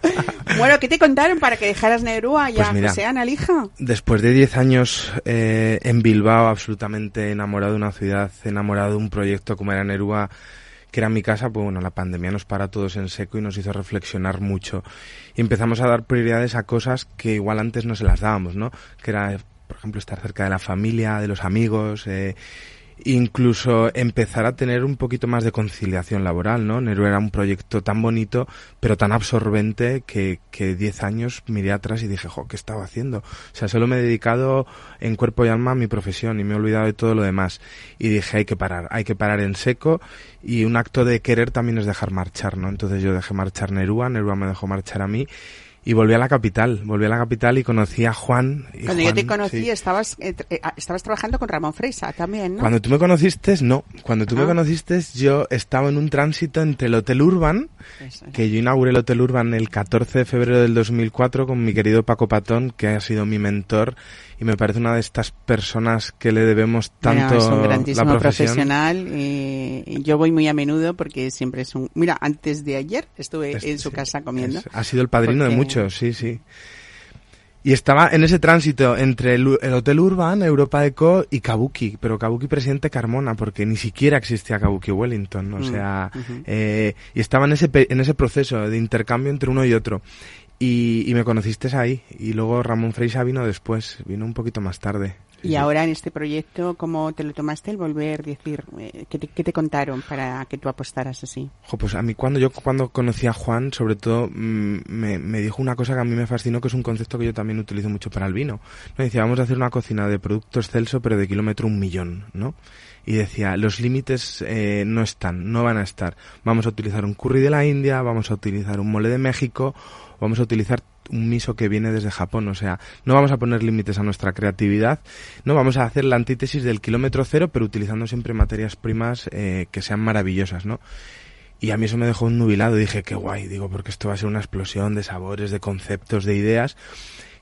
Bueno, ¿qué te contaron para que dejaras Nerúa y Pues a mira, José Alija? Después de 10 años eh, en Bilbao, absolutamente enamorado de una ciudad, enamorado de un proyecto como era Nerúa, que era mi casa, pues bueno, la pandemia nos para a todos en seco y nos hizo reflexionar mucho. Y empezamos a dar prioridades a cosas que igual antes no se las dábamos, ¿no? Que era, por ejemplo, estar cerca de la familia, de los amigos, eh, incluso empezar a tener un poquito más de conciliación laboral, ¿no? Nero era un proyecto tan bonito, pero tan absorbente que, que 10 años miré atrás y dije, jo, ¿qué estaba haciendo? O sea, solo me he dedicado en cuerpo y alma a mi profesión y me he olvidado de todo lo demás. Y dije, hay que parar, hay que parar en seco y un acto de querer también es dejar marchar, ¿no? Entonces yo dejé marchar Nerúa, Nerúa me dejó marchar a mí y volví a la capital, volví a la capital y conocí a Juan. y Cuando yo te conocí sí. estabas, eh, eh, estabas trabajando con Ramón Freisa también, ¿no? Cuando tú me conociste, no. Cuando tú me Ah. conociste, yo estaba en un tránsito entre el Hotel Urban, es. que yo inauguré el Hotel Urban el 14 de febrero del 2004 con mi querido Paco Patón, que ha sido mi mentor y me parece una de estas personas que le debemos Bueno, tanto es un la grandísimo profesión. profesional. eh, yo voy muy a menudo porque siempre es un... Mira, antes de ayer estuve Es- en su sí, casa comiendo. es- ha sido el padrino de muchos, sí, sí. Y estaba en ese tránsito entre el, el Hotel Urban, Europa Eco y Kabuki, pero Kabuki presidente Carmona, porque ni siquiera existía Kabuki Wellington, o Mm, sea, eh, y estaba en ese, en ese proceso de intercambio entre uno y otro. Y, y me conociste ahí. Y luego Ramón Freisa vino después, vino un poquito más tarde. Y ahora en este proyecto, ¿cómo te lo tomaste el volver? decir, eh, ¿qué, te, ¿qué, te, contaron para que tú apostaras así? Ojo, pues a mí cuando yo cuando conocí a Juan, sobre todo mmm, me, me, dijo una cosa que a mí me fascinó, que es un concepto que yo también utilizo mucho para el vino. Me decía, vamos a hacer una cocina de productos Celso, pero de kilómetro un millón, ¿no? y decía, los límites eh, no están, no van a estar. Vamos a utilizar un curry de la India, vamos a utilizar un mole de México, vamos a utilizar un miso que viene desde Japón, o sea, no vamos a poner límites a nuestra creatividad, no vamos a hacer la antítesis del kilómetro cero, pero utilizando siempre materias primas eh, que sean maravillosas, ¿no? Y a mí eso me dejó un nubilado, dije, qué guay, digo, porque esto va a ser una explosión de sabores, de conceptos, de ideas,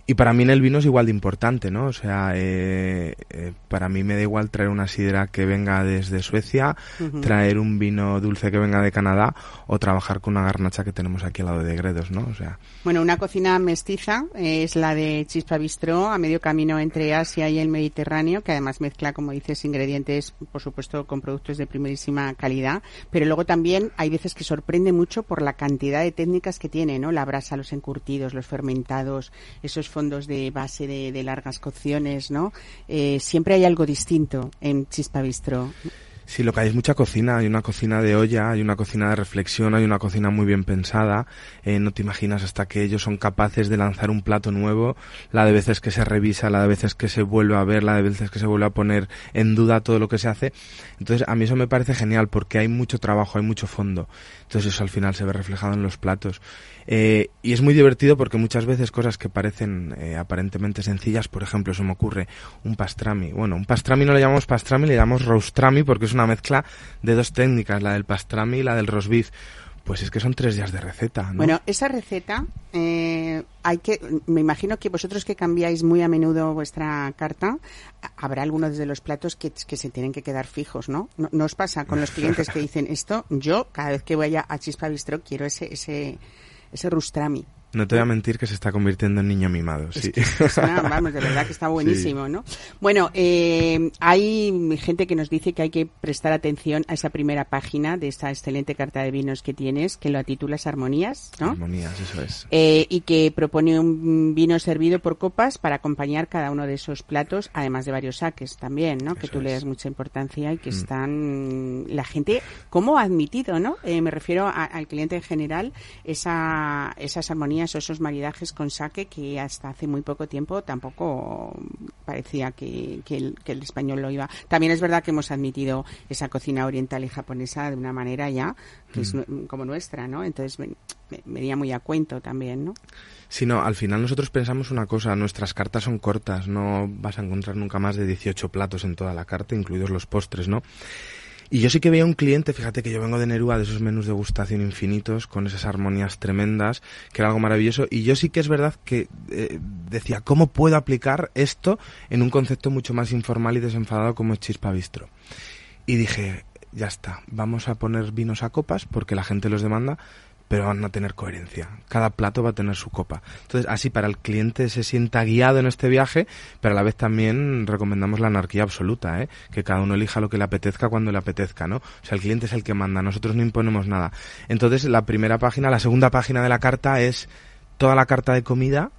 y para mí en el vino es igual de importante, ¿no? O sea, eh, eh, para mí me da igual traer una sidra que venga desde Suecia, uh -huh. traer un vino dulce que venga de Canadá o trabajar con una garnacha que tenemos aquí al lado de Gredos, ¿no? O sea. Bueno, una cocina mestiza eh, es la de Chispa Bistró, a medio camino entre Asia y el Mediterráneo, que además mezcla, como dices, ingredientes, por supuesto, con productos de primerísima calidad, pero luego también hay veces que sorprende mucho por la cantidad de técnicas que tiene, ¿no? La brasa, los encurtidos, los fermentados, esos fondos de base de, de largas cocciones, ¿no? Eh, siempre hay algo distinto en Chispa Bistro. Sí, lo que hay es mucha cocina. Hay una cocina de olla, hay una cocina de reflexión, hay una cocina muy bien pensada. Eh, no te imaginas hasta que ellos son capaces de lanzar un plato nuevo, la de veces que se revisa, la de veces que se vuelve a ver, la de veces que se vuelve a poner en duda todo lo que se hace. Entonces, a mí eso me parece genial porque hay mucho trabajo, hay mucho fondo. Entonces, eso al final se ve reflejado en los platos. Eh, y es muy divertido porque muchas veces cosas que parecen eh, aparentemente sencillas, por ejemplo, se me ocurre un pastrami. Bueno, un pastrami no le llamamos pastrami, le llamamos roastrami porque es una mezcla de dos técnicas, la del pastrami y la del roast beef. Pues es que son tres días de receta. ¿no? Bueno, esa receta eh, hay que, me imagino que vosotros que cambiáis muy a menudo vuestra carta, habrá algunos de los platos que, que se tienen que quedar fijos, ¿no? ¿no? os pasa con los clientes que dicen esto? Yo cada vez que vaya a Chispa Bistro quiero ese ese ese rustrami. No te voy a mentir que se está convirtiendo en niño mimado, sí. Es que, es una, vamos, de verdad que está buenísimo, sí. ¿no? Bueno, eh, hay gente que nos dice que hay que prestar atención a esa primera página de esta excelente carta de vinos que tienes, que lo titulas Armonías, ¿no? Armonías, eso es. Eh, y que propone un vino servido por copas para acompañar cada uno de esos platos, además de varios saques también, ¿no? Eso que tú es. le das mucha importancia y que mm. están... La gente, ¿cómo ha admitido, no? Eh, me refiero a, al cliente en general, esa, esas armonías o esos maridajes con saque que hasta hace muy poco tiempo tampoco parecía que, que, el, que, el, español lo iba. También es verdad que hemos admitido esa cocina oriental y japonesa de una manera ya que mm. es como nuestra, ¿no? Entonces me, me, venía muy a cuento también, ¿no? Sí, no, al final nosotros pensamos una cosa, nuestras cartas son cortas, no vas a encontrar nunca más de 18 platos en toda la carta, incluidos los postres, ¿no? Y yo sí que veía un cliente, fíjate que yo vengo de Nerúa, de esos menús de gustación infinitos, con esas armonías tremendas, que era algo maravilloso. Y yo sí que es verdad que eh, decía, ¿cómo puedo aplicar esto en un concepto mucho más informal y desenfadado como es Chispa Bistro? Y dije, ya está, vamos a poner vinos a copas porque la gente los demanda, pero van a tener coherencia. Cada plato va a tener su copa. Entonces, así para el cliente se sienta guiado en este viaje, pero a la vez también recomendamos la anarquía absoluta, ¿eh? que cada uno elija lo que le apetezca cuando le apetezca, ¿no? O sea, el cliente es el que manda, nosotros no imponemos nada. Entonces, la primera página, la segunda página de la carta es toda la carta de comida,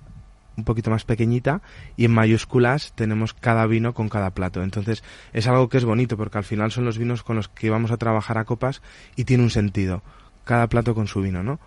un poquito más pequeñita y en mayúsculas tenemos cada vino con cada plato. Entonces es algo que es bonito porque al final son los vinos con los que vamos a trabajar a copas y tiene un sentido cada plato con su vino, ¿no?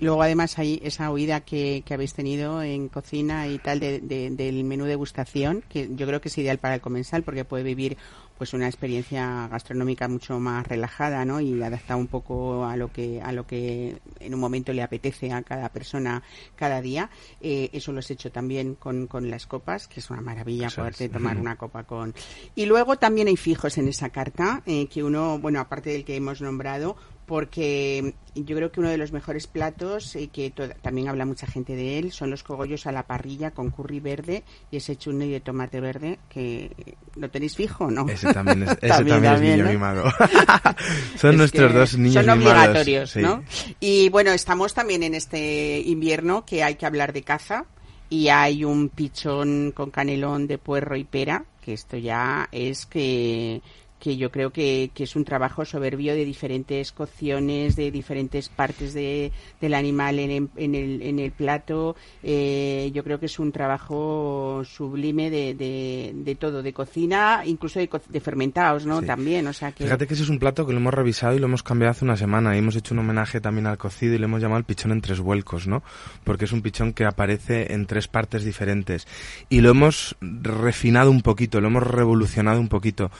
Luego, además, hay esa oída que, que habéis tenido en cocina y tal de, de, del menú degustación, que yo creo que es ideal para el comensal porque puede vivir pues una experiencia gastronómica mucho más relajada, ¿no? Y adaptada un poco a lo que a lo que en un momento le apetece a cada persona cada día. Eh, eso lo has hecho también con, con las copas, que es una maravilla poderte tomar una copa con. Y luego también hay fijos en esa carta eh, que uno, bueno, aparte del que hemos nombrado, porque yo creo que uno de los mejores platos, y que también habla mucha gente de él, son los cogollos a la parrilla con curry verde y ese chutney de tomate verde, que lo tenéis fijo, ¿no? Ese también es, ese también, también es niño ¿no? mimado. son es nuestros dos niños son mimados. Son obligatorios, sí. ¿no? Y bueno, estamos también en este invierno que hay que hablar de caza y hay un pichón con canelón de puerro y pera, que esto ya es que que yo creo que, que, es un trabajo soberbio de diferentes cocciones, de diferentes partes de, del animal en, en, el, en el plato. Eh, yo creo que es un trabajo sublime de, de, de todo, de cocina, incluso de, de fermentados, ¿no? Sí. También, o sea que... Fíjate que ese es un plato que lo hemos revisado y lo hemos cambiado hace una semana. Y hemos hecho un homenaje también al cocido y le hemos llamado el pichón en tres vuelcos, ¿no? Porque es un pichón que aparece en tres partes diferentes. Y lo hemos refinado un poquito, lo hemos revolucionado un poquito.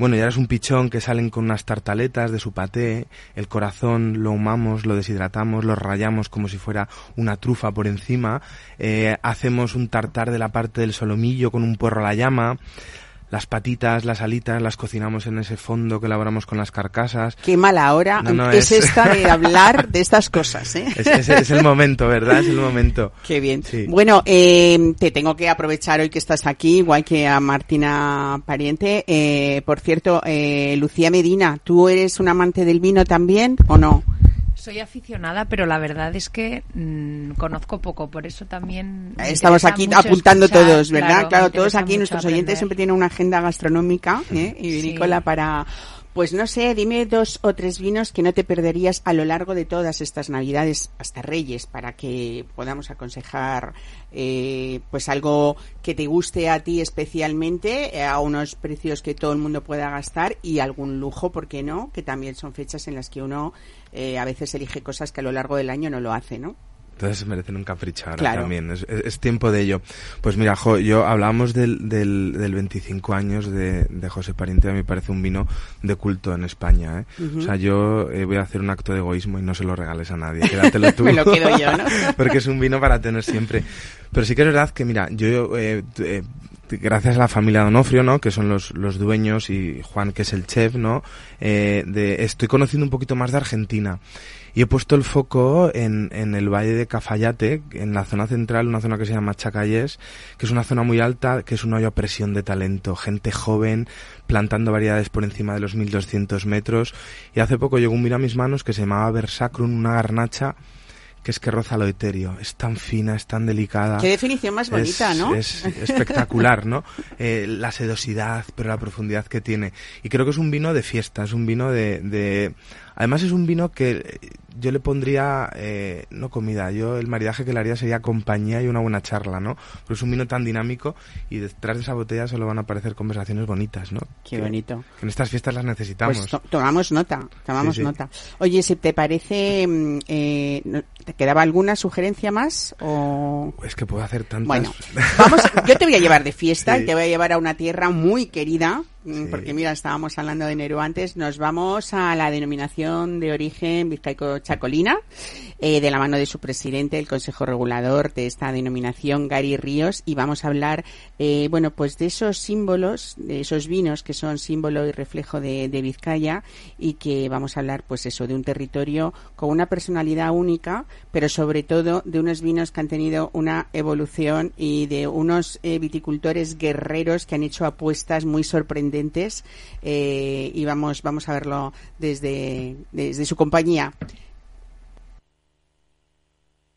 Bueno, ya es un pichón que salen con unas tartaletas de su paté, el corazón lo humamos, lo deshidratamos, lo rayamos como si fuera una trufa por encima, eh, hacemos un tartar de la parte del solomillo con un puerro a la llama, las patitas, las alitas, las cocinamos en ese fondo que elaboramos con las carcasas. Qué mala hora No, no, es, es- esta de hablar de estas cosas, ¿eh? Es, es- es el momento, ¿verdad? Es el momento. Qué bien. Sí. Bueno, eh, te tengo que aprovechar hoy que estás aquí, igual que a Martina Pariente. Eh, por cierto, eh, Lucía Medina, ¿tú eres un amante del vino también o no? Soy aficionada, pero la verdad es que mm, conozco poco, por eso también. Estamos aquí apuntando escuchar, todos, ¿verdad? Claro, todos aquí, nuestros oyentes siempre tienen una agenda gastronómica ¿eh? y Sí. vinícola para... Pues no sé, dime dos o tres vinos que no te perderías a lo largo de todas estas Navidades, hasta Reyes, para que podamos aconsejar eh, pues algo que te guste a ti especialmente, eh, a unos precios que todo el mundo pueda gastar y algún lujo, ¿por qué no? Que también son fechas en las que uno eh, a veces elige cosas que a lo largo del año no lo hace, ¿no? Entonces merecen un capricho ahora Claro. también. Es, es- es tiempo de ello. Pues mira, jo, yo hablábamos del, del, del 25 años de, de José Pariente, a mí me parece un vino de culto en España. ¿eh? Ujú. O sea, yo eh, voy a hacer un acto de egoísmo y no se lo regales a nadie. Quédatelo tú. Me lo quedo yo, ¿no? Porque es un vino para tener siempre. Pero sí que es verdad que, mira, yo, eh, eh, gracias a la familia Donofrio, ¿no? Que son los, los dueños y Juan, que es el chef, ¿no? Eh, de, estoy conociendo un poquito más de Argentina. Y he puesto el foco en, en el valle de Cafayate, en la zona central, una zona que se llama Chacayés, que es una zona muy alta, que es una olla a presión de talento, gente joven, plantando variedades por encima de los 1200 metros. Y hace poco llegó un vino a mis manos que se llamaba Versacrum, una garnacha, que es que roza lo etéreo. Es tan fina, es tan delicada. Qué definición más bonita, Es- ¿no? Es espectacular, ¿no? Eh, la sedosidad, pero la profundidad que tiene. Y creo que es un vino de fiesta, es un vino de... de... Además es un vino que yo le pondría, eh, no comida, yo el maridaje que le haría sería compañía y una buena charla, ¿no? Porque es un vino tan dinámico y detrás de esa botella solo van a aparecer conversaciones bonitas, ¿no? Qué Que- bonito. que en estas fiestas las necesitamos. Pues to- tomamos nota, tomamos Sí, sí. nota. Oye, si te parece, mm, eh, ¿te quedaba alguna sugerencia más? O... Es que puedo hacer tantas... Bueno, vamos, yo te voy a llevar de fiesta Sí. y te voy a llevar a una tierra muy querida, mm, porque mira, estábamos hablando de enero antes, nos vamos a la denominación de origen vizcaico-chacolina, eh, de la mano de su presidente, el Consejo Regulador de esta denominación, Gary Ríos, y vamos a hablar, eh, bueno, pues de esos símbolos, de esos vinos que son símbolo y reflejo de, de Vizcaya y que vamos a hablar, pues eso, de un territorio con una personalidad única, pero sobre todo de unos vinos que han tenido una evolución y de unos eh, viticultores guerreros que han hecho apuestas muy sorprendentes eh, y vamos, vamos a verlo desde, desde su compañía.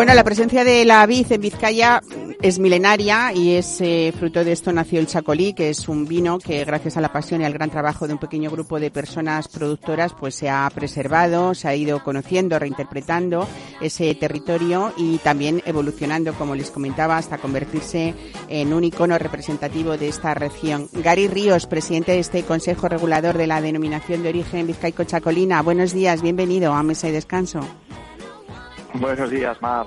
Bueno, la presencia de la vid en Vizcaya es milenaria y es eh, fruto de esto nació el Chacolí, que es un vino que gracias a la pasión y al gran trabajo de un pequeño grupo de personas productoras, pues se ha preservado, se ha ido conociendo, reinterpretando ese territorio y también evolucionando, como les comentaba, hasta convertirse en un icono representativo de esta región. Gary Ríos, presidente de este Consejo Regulador de la Denominación de Origen Vizcaico-Chacolina. Buenos días, bienvenido a Mesa y Descanso. Buenos días, Mar.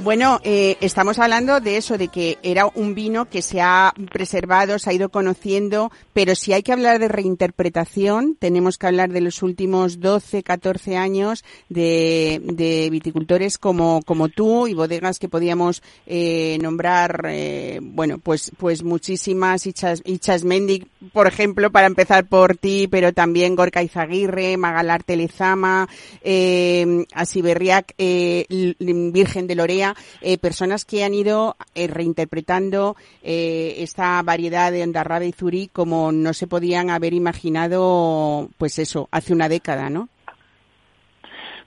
Bueno, eh, estamos hablando de eso, de que era un vino que se ha preservado, se ha ido conociendo, pero si hay que hablar de reinterpretación, tenemos que hablar de los últimos 12, 14 años de, de viticultores como, como tú y bodegas que podíamos eh, nombrar, eh, bueno, pues, pues muchísimas, Ichas, por ejemplo, para empezar por ti, pero también Gorka Izaguirre, Magalar Telezama, eh, Asiberriac, eh, Virgen de Lorea, eh, personas que han ido eh, reinterpretando eh, esta variedad de Ondarrabe y Zuri como no se podían haber imaginado, pues eso, hace una década, ¿no?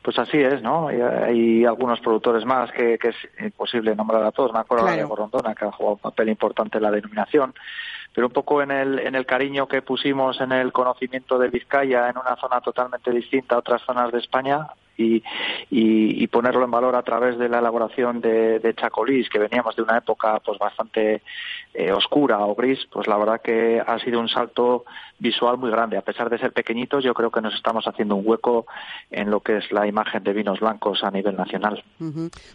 Pues así es, ¿no? Y Hay algunos productores más que, que es imposible nombrar a todos. Me acuerdo Claro. de Gorondona, que ha jugado un papel importante en la denominación. Pero un poco en el, en el cariño que pusimos en el conocimiento de Vizcaya, en una zona totalmente distinta a otras zonas de España, y, y, ponerlo en valor a través de la elaboración de, de chacolís, que veníamos de una época pues bastante eh, oscura o gris, pues la verdad que ha sido un salto visual muy grande. A pesar de ser pequeñitos, yo creo que nos estamos haciendo un hueco en lo que es la imagen de vinos blancos a nivel nacional.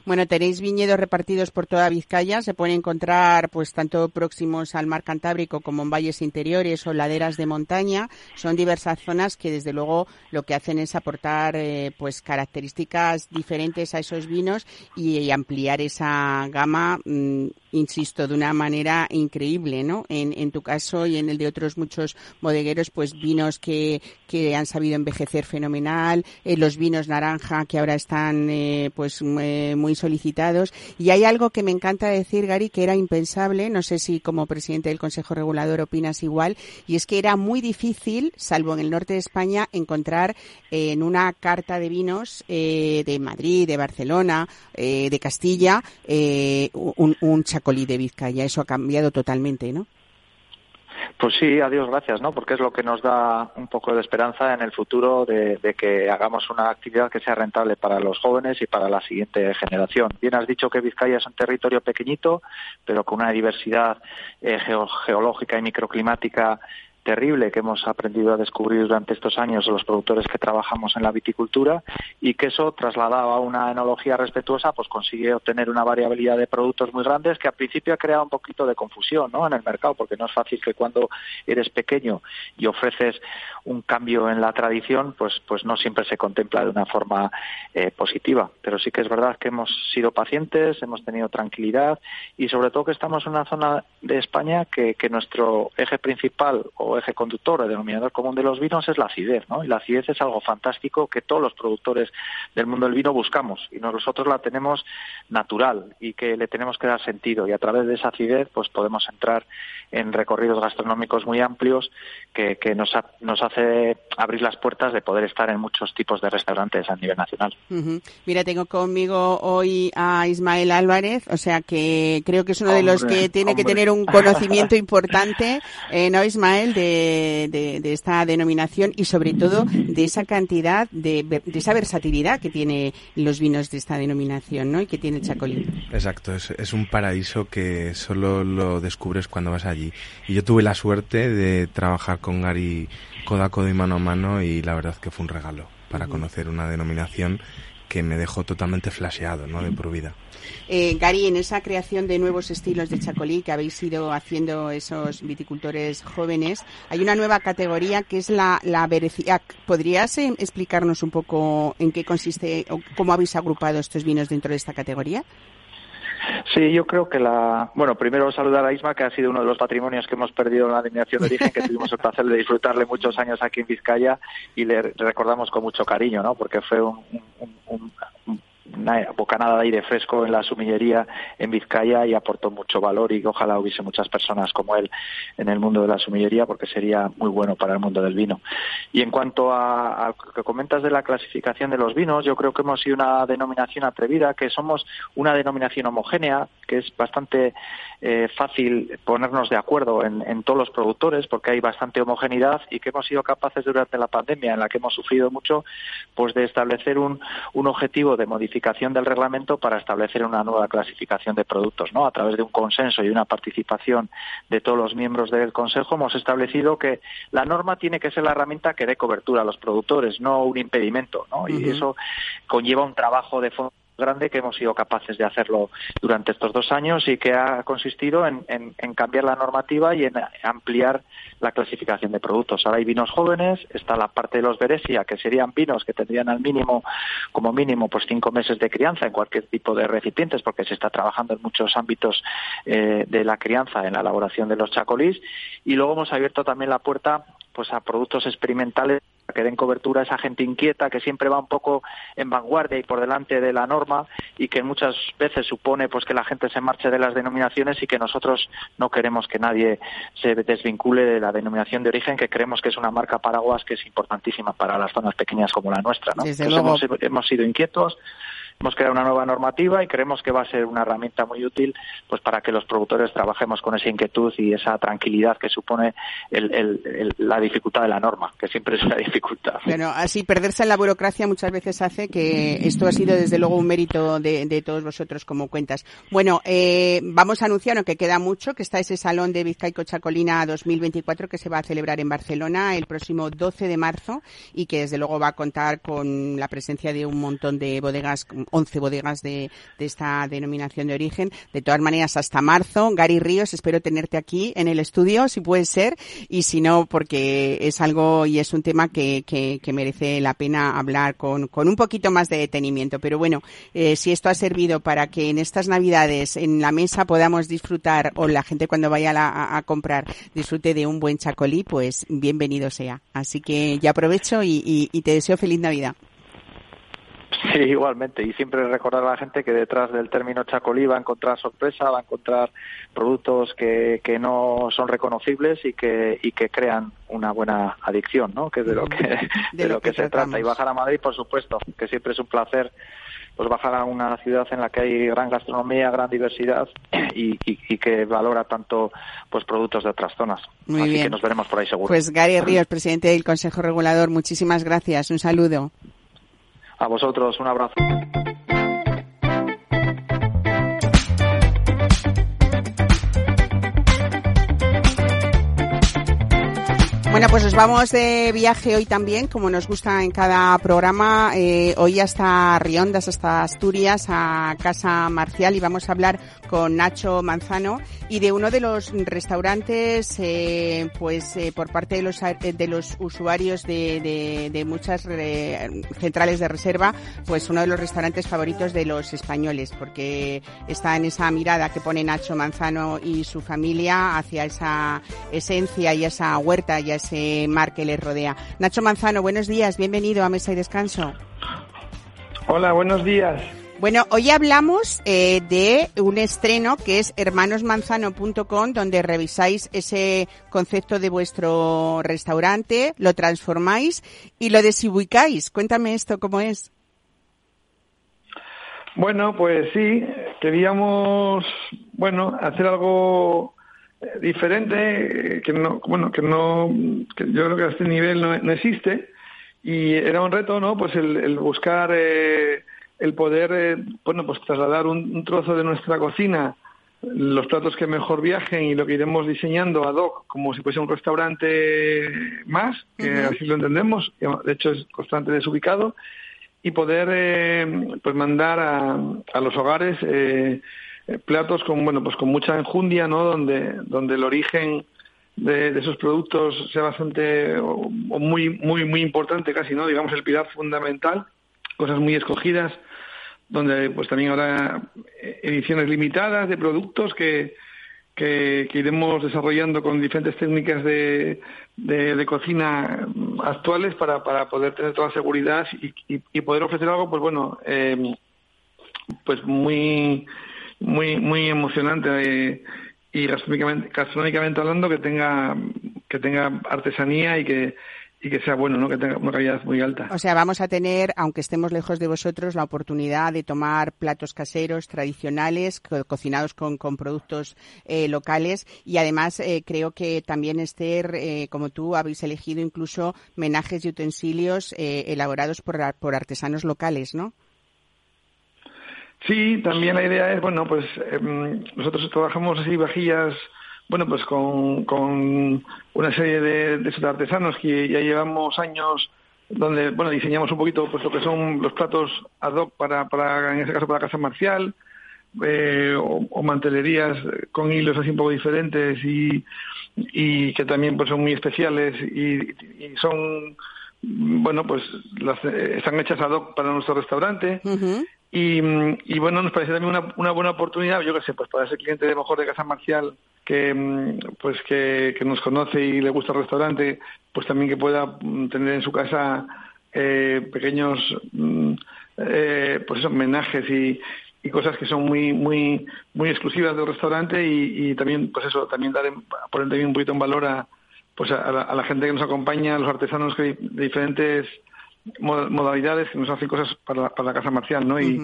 Bueno, tenéis viñedos repartidos por toda Vizcaya. Se pueden encontrar, pues, tanto próximos al mar Cantábrico como en valles interiores o laderas de montaña. Son diversas zonas que, desde luego, lo que hacen es aportar, eh, pues, características diferentes a esos vinos y, ampliar esa gama, mm, insisto, de una manera increíble, ¿no? En, en tu caso y en el de otros muchos bodegueros, pues, vinos que, que han sabido envejecer fenomenal, eh, los vinos naranja que ahora están eh, pues eh, muy solicitados y hay algo que me encanta decir Gary que era impensable no sé si como presidente del Consejo Regulador opinas igual y es que era muy difícil salvo en el norte de España encontrar eh, en una carta de vinos de Madrid de Barcelona de Castilla un, un chacolí de Vizcaya eso ha cambiado totalmente ¿no? Pues sí, a Dios gracias, ¿no? Porque es lo que nos da un poco de esperanza en el futuro de, que hagamos una actividad que sea rentable para los jóvenes y para la siguiente generación. Bien has dicho que Vizcaya es un territorio pequeñito, pero con una diversidad eh, geo- geológica y microclimática terrible que hemos aprendido a descubrir durante estos años los productores que trabajamos en la viticultura y que eso trasladado a una enología respetuosa pues consigue obtener una variabilidad de productos muy grandes que al principio ha creado un poquito de confusión ¿no? en el mercado porque no es fácil que cuando eres pequeño y ofreces un cambio en la tradición pues pues no siempre se contempla de una forma eh, positiva pero sí que es verdad que hemos sido pacientes hemos tenido tranquilidad y sobre todo que estamos en una zona de España que, que nuestro eje principal o eje conductor o denominador común de los vinos es la acidez, ¿no? Y la acidez es algo fantástico que todos los productores del mundo del vino buscamos y nosotros la tenemos natural y que le tenemos que dar sentido y a través de esa acidez pues podemos entrar en recorridos gastronómicos muy amplios que, que nos, ha- nos hace abrir las puertas de poder estar en muchos tipos de restaurantes a nivel nacional. Ujú. Mira, tengo conmigo hoy a Ismael Álvarez, o sea que creo que es uno de los que tiene que tener un conocimiento importante, eh, ¿no, Ismael, de, de, de esta denominación y sobre todo de esa cantidad, de, de esa versatilidad que tiene los vinos de esta denominación, ¿no? Y que tiene el Chacolí. Exacto, es, es un paraíso que solo lo descubres cuando vas allí. Y yo tuve la suerte de trabajar con Gary codo a codo y mano a mano y la verdad que fue un regalo para conocer una denominación que me dejó totalmente flasheado, ¿no? De por vida. Eh, Gary, en esa creación de nuevos estilos de chacolí que habéis ido haciendo esos viticultores jóvenes, hay una nueva categoría que es la, la Bereciac. ¿Podrías eh, explicarnos un poco en qué consiste o cómo habéis agrupado estos vinos dentro de esta categoría? Sí, yo creo que la. Bueno, primero saludar a Isma, que ha sido uno de los patrimonios que hemos perdido en la denominación de origen, que tuvimos el placer de disfrutarle muchos años aquí en Vizcaya y le recordamos con mucho cariño, ¿no? Porque fue un, un- un- una bocanada de aire fresco en la sumillería en Vizcaya y aportó mucho valor y ojalá hubiese muchas personas como él en el mundo de la sumillería porque sería muy bueno para el mundo del vino. Y en cuanto a, lo que comentas de la clasificación de los vinos, yo creo que hemos sido una denominación atrevida, que somos una denominación homogénea, que es bastante eh, fácil ponernos de acuerdo en, en todos los productores porque hay bastante homogeneidad y que hemos sido capaces durante la pandemia en la que hemos sufrido mucho pues de establecer un, un objetivo de modificación del reglamento para establecer una nueva clasificación de productos no a través de un consenso y una participación de todos los miembros del consejo hemos establecido que la norma tiene que ser la herramienta que dé cobertura a los productores no un impedimento no y eso conlleva un trabajo de fondo grande que hemos sido capaces de hacerlo durante estos dos años y que ha consistido en, cambiar la normativa y en ampliar la clasificación de productos. Ahora hay vinos jóvenes, está la parte de los Beresia, que serían vinos que tendrían al mínimo, como mínimo, pues cinco meses de crianza en cualquier tipo de recipientes, porque se está trabajando en muchos ámbitos eh, de la crianza en la elaboración de los chacolís. Y luego hemos abierto también la puerta pues a productos experimentales que den cobertura a esa gente inquieta que siempre va un poco en vanguardia y por delante de la norma y que muchas veces supone pues que la gente se marche de las denominaciones y que nosotros no queremos que nadie se desvincule de la denominación de origen que creemos que es una marca paraguas que es importantísima para las zonas pequeñas como la nuestra ¿no? Entonces hemos, hemos sido inquietos hemos creado una nueva normativa y creemos que va a ser una herramienta muy útil pues para que los productores trabajemos con esa inquietud y esa tranquilidad que supone el- la dificultad de la norma, que siempre es una dificultad. Bueno, así perderse en la burocracia muchas veces hace que esto ha sido desde luego un mérito de, de todos vosotros como cuentas. Bueno, eh, vamos a anunciar, aunque queda mucho, que está ese salón de Vizcaico Chacolina 2024 que se va a celebrar en Barcelona el próximo 12 de marzo y que desde luego va a contar con la presencia de un montón de bodegas, 11 bodegas de, de esta denominación de origen. De todas maneras, hasta marzo, Gary Ríos, espero tenerte aquí en el estudio, si puede ser, y si no, porque es algo y es un tema que, que, que merece la pena hablar con, con un poquito más de detenimiento. Pero bueno, eh, si esto ha servido para que en estas Navidades en la mesa podamos disfrutar o la gente cuando vaya a, comprar disfrute de un buen chacolí, pues bienvenido sea. Así que ya aprovecho y te deseo feliz Navidad. Sí, igualmente. Y siempre recordar a la gente que detrás del término chacolí va a encontrar sorpresa, va a encontrar productos que, que no son reconocibles y que, y que crean una buena adicción, ¿no? Que es de lo que, de lo que, se tratamos. trata. Y bajar a Madrid, por supuesto, que siempre es un placer pues bajar a una ciudad en la que hay gran gastronomía, gran diversidad y, y- y que valora tanto pues productos de otras zonas. Muy Así bien. que nos veremos por ahí seguro. Pues Gary Ríos, presidente del Consejo Regulador, muchísimas gracias. Un saludo. A vosotros un abrazo. Bueno, pues nos vamos de viaje hoy también, como nos gusta en cada programa, eh, hoy hasta Riondas, hasta Asturias, a Casa Marcial y vamos a hablar con Nacho Manzano y de uno de los restaurantes, eh, pues eh, por parte de los, de los usuarios de, de- de muchas eh, centrales de reserva, pues uno de los restaurantes favoritos de los españoles, porque está en esa mirada que pone Nacho Manzano y su familia hacia esa esencia y esa huerta y ese mar que les rodea. Nacho Manzano, buenos días, bienvenido a Mesa y Descanso. Hola, buenos días. Bueno, hoy hablamos eh, de un estreno que es hermanosmanzano.com, donde revisáis ese concepto de vuestro restaurante, lo transformáis y lo desubicáis. Cuéntame esto, ¿cómo es? Bueno, pues sí, queríamos, bueno, hacer algo eh, diferente, eh, que no, bueno, que no, yo creo que a este nivel no, no existe y era un reto, ¿no? Pues el, el buscar eh, el poder, eh, bueno, pues trasladar un, un trozo de nuestra cocina, los platos que mejor viajen y lo que iremos diseñando ad hoc, como si fuese un restaurante más, que así lo entendemos, de hecho es constante desubicado, y poder eh, pues mandar a, a los hogares eh, platos con bueno pues con mucha enjundia no donde donde el origen de, de esos productos sea bastante o, o muy muy muy importante casi no digamos el pilar fundamental cosas muy escogidas donde pues también habrá eh, ediciones limitadas de productos que que, iremos desarrollando con diferentes técnicas de, de, cocina mm, actuales para, para poder tener toda la seguridad y, y, poder ofrecer algo, pues bueno, eh, pues muy, muy, muy emocionante eh, y gastronómicamente, gastronómicamente hablando que tenga, que tenga artesanía y que, y que sea bueno, ¿no? que tenga una calidad muy alta. O sea, vamos a tener, aunque estemos lejos de vosotros, la oportunidad de tomar platos caseros, tradicionales, co- cocinados con, con productos eh, locales y además eh, creo que también, Esther, eh, como tú, habéis elegido incluso menajes y utensilios eh, elaborados por, por artesanos locales, ¿no? Sí, también la idea es, bueno, pues em, nosotros trabajamos así vajillas, bueno, pues con, con una serie de, de artesanos que ya llevamos años donde bueno diseñamos un poquito pues lo que son los platos ad hoc para, para en este caso para casa marcial eh, o, mantelerías con hilos así un poco diferentes y, y que también pues son muy especiales y, son bueno pues las, eh, están hechas ad hoc para nuestro restaurante Ujú. Y, y bueno, nos parece también una, una buena oportunidad, yo que sé, pues para ese cliente de mejor de Casa Marcial que mm, pues que, nos conoce y le gusta el restaurante, pues también que pueda mm, tener en su casa eh, pequeños mm, eh, pues eso, homenajes y, cosas que son muy muy muy exclusivas del restaurante y, también pues eso también dar poner también un poquito en valor a pues a la, a la gente que nos acompaña, a los artesanos que de diferentes modalidades nos hacen cosas para, la- para la casa marcial, ¿no? Y.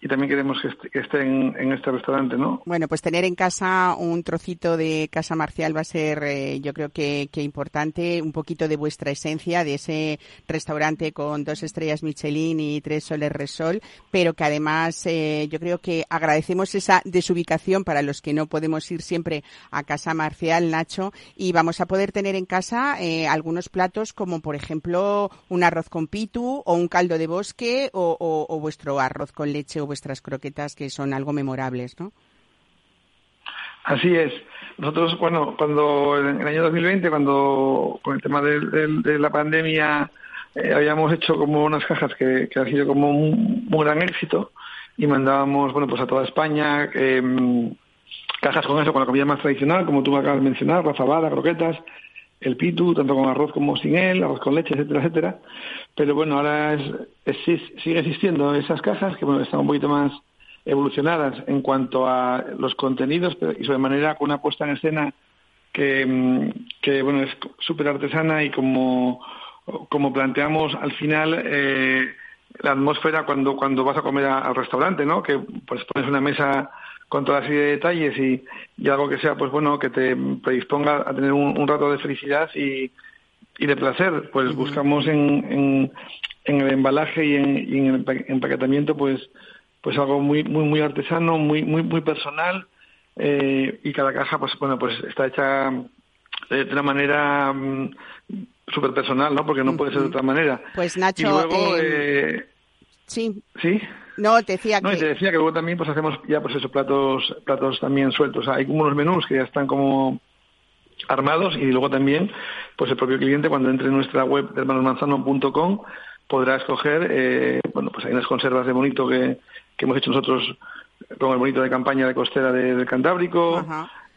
y también queremos que, est- que estén en este restaurante, ¿no? Bueno, pues tener en casa un trocito de casa marcial va a ser, eh, yo creo que, que importante, un poquito de vuestra esencia, de ese restaurante con dos estrellas Michelin y tres soles Resol, pero que además eh, yo creo que agradecemos esa desubicación para los que no podemos ir siempre a casa marcial, Nacho, y vamos a poder tener en casa eh, algunos platos como, por ejemplo, un arroz con pitu o un caldo de bosque o, o- o vuestro arroz con leche o vuestras croquetas que son algo memorables, ¿no? Así es. Nosotros, bueno, cuando en el año 2020, cuando con el tema de, de- de la pandemia eh, habíamos hecho como unas cajas que, que ha sido como un gran éxito y mandábamos, bueno, pues a toda España eh, cajas con eso, con la comida más tradicional, como tú acabas de mencionar, la fabada, croquetas, el pitu, tanto con arroz como sin él, arroz con leche, etcétera, etcétera. Pero bueno, ahora es, es- sigue existiendo esas cajas que bueno, están un poquito más evolucionadas en cuanto a los contenidos pero, y sobre manera con una puesta en escena que, mm, que bueno es súper artesana y como, como planteamos al final eh, la atmósfera cuando cuando vas a comer al restaurante no que pues pones una mesa con toda serie de detalles y, y algo que sea pues bueno que te predisponga a tener un rato de felicidad y, y de placer pues buscamos en, en, en el embalaje y en, y en el empa- empaquetamiento pues pues algo muy muy muy artesano muy muy muy personal eh, y cada caja pues bueno pues está hecha de, de una manera súper personal no porque no puede ser de otra manera. Pues y Nacho, luego eh, eh, sí, sí no, te decía no, y te que... decía que luego también pues hacemos ya pues eso, platos, platos también sueltos. Hay como unos menús que ya están como armados y luego también pues el propio cliente cuando entre en nuestra web de hermanosmanzano.com podrá escoger, eh, bueno, pues hay unas conservas de bonito que, que hemos hecho nosotros con el bonito de campaña de costera de- del Cantábrico,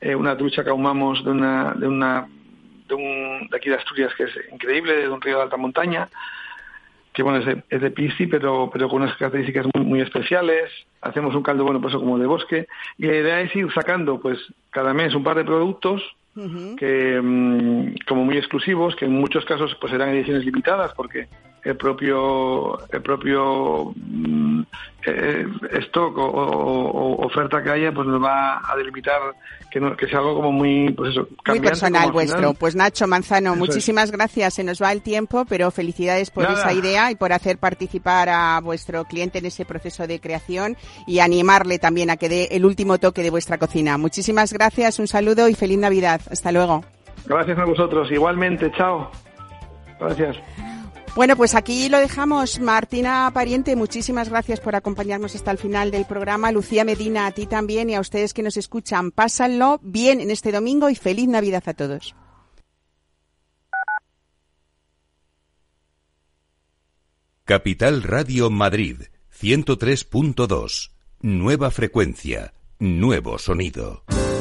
eh, una trucha que ahumamos de una, de una, de un, de aquí de Asturias que es increíble, de un río de alta montaña, que bueno, es de, es de pisci, pero, pero con unas características muy, muy especiales. Hacemos un caldo, bueno, pues como de bosque. Y la idea es ir sacando, pues, cada mes un par de productos Que, mm, como muy exclusivos, que en muchos casos, pues serán ediciones limitadas, porque el propio, el propio mm, eh, stock o, oferta que haya, pues nos va a delimitar que, no, que sea algo como muy, pues eso, Muy personal vuestro. Pues Nacho Manzano, Eso muchísimas gracias. Se nos va el tiempo, pero felicidades por Nada. esa idea y por hacer participar a vuestro cliente en ese proceso de creación y animarle también a que dé el último toque de vuestra cocina. Muchísimas gracias, un saludo y feliz Navidad. Hasta luego. Gracias a vosotros. Igualmente, chao. Gracias. Bueno, pues aquí lo dejamos. Martina Pariente, muchísimas gracias por acompañarnos hasta el final del programa. Lucía Medina, a ti también y a ustedes que nos escuchan. Pásanlo bien en este domingo y feliz Navidad a todos. Capital Radio Madrid 103.2. Nueva frecuencia, nuevo sonido.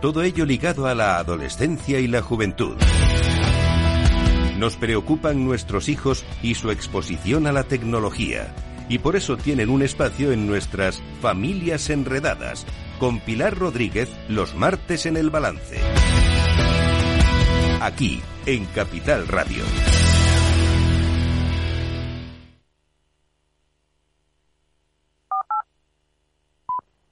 todo ello ligado a la adolescencia y la juventud. Nos preocupan nuestros hijos y su exposición a la tecnología. Y por eso tienen un espacio en nuestras Familias Enredadas, con Pilar Rodríguez los martes en el balance. Aquí, en Capital Radio.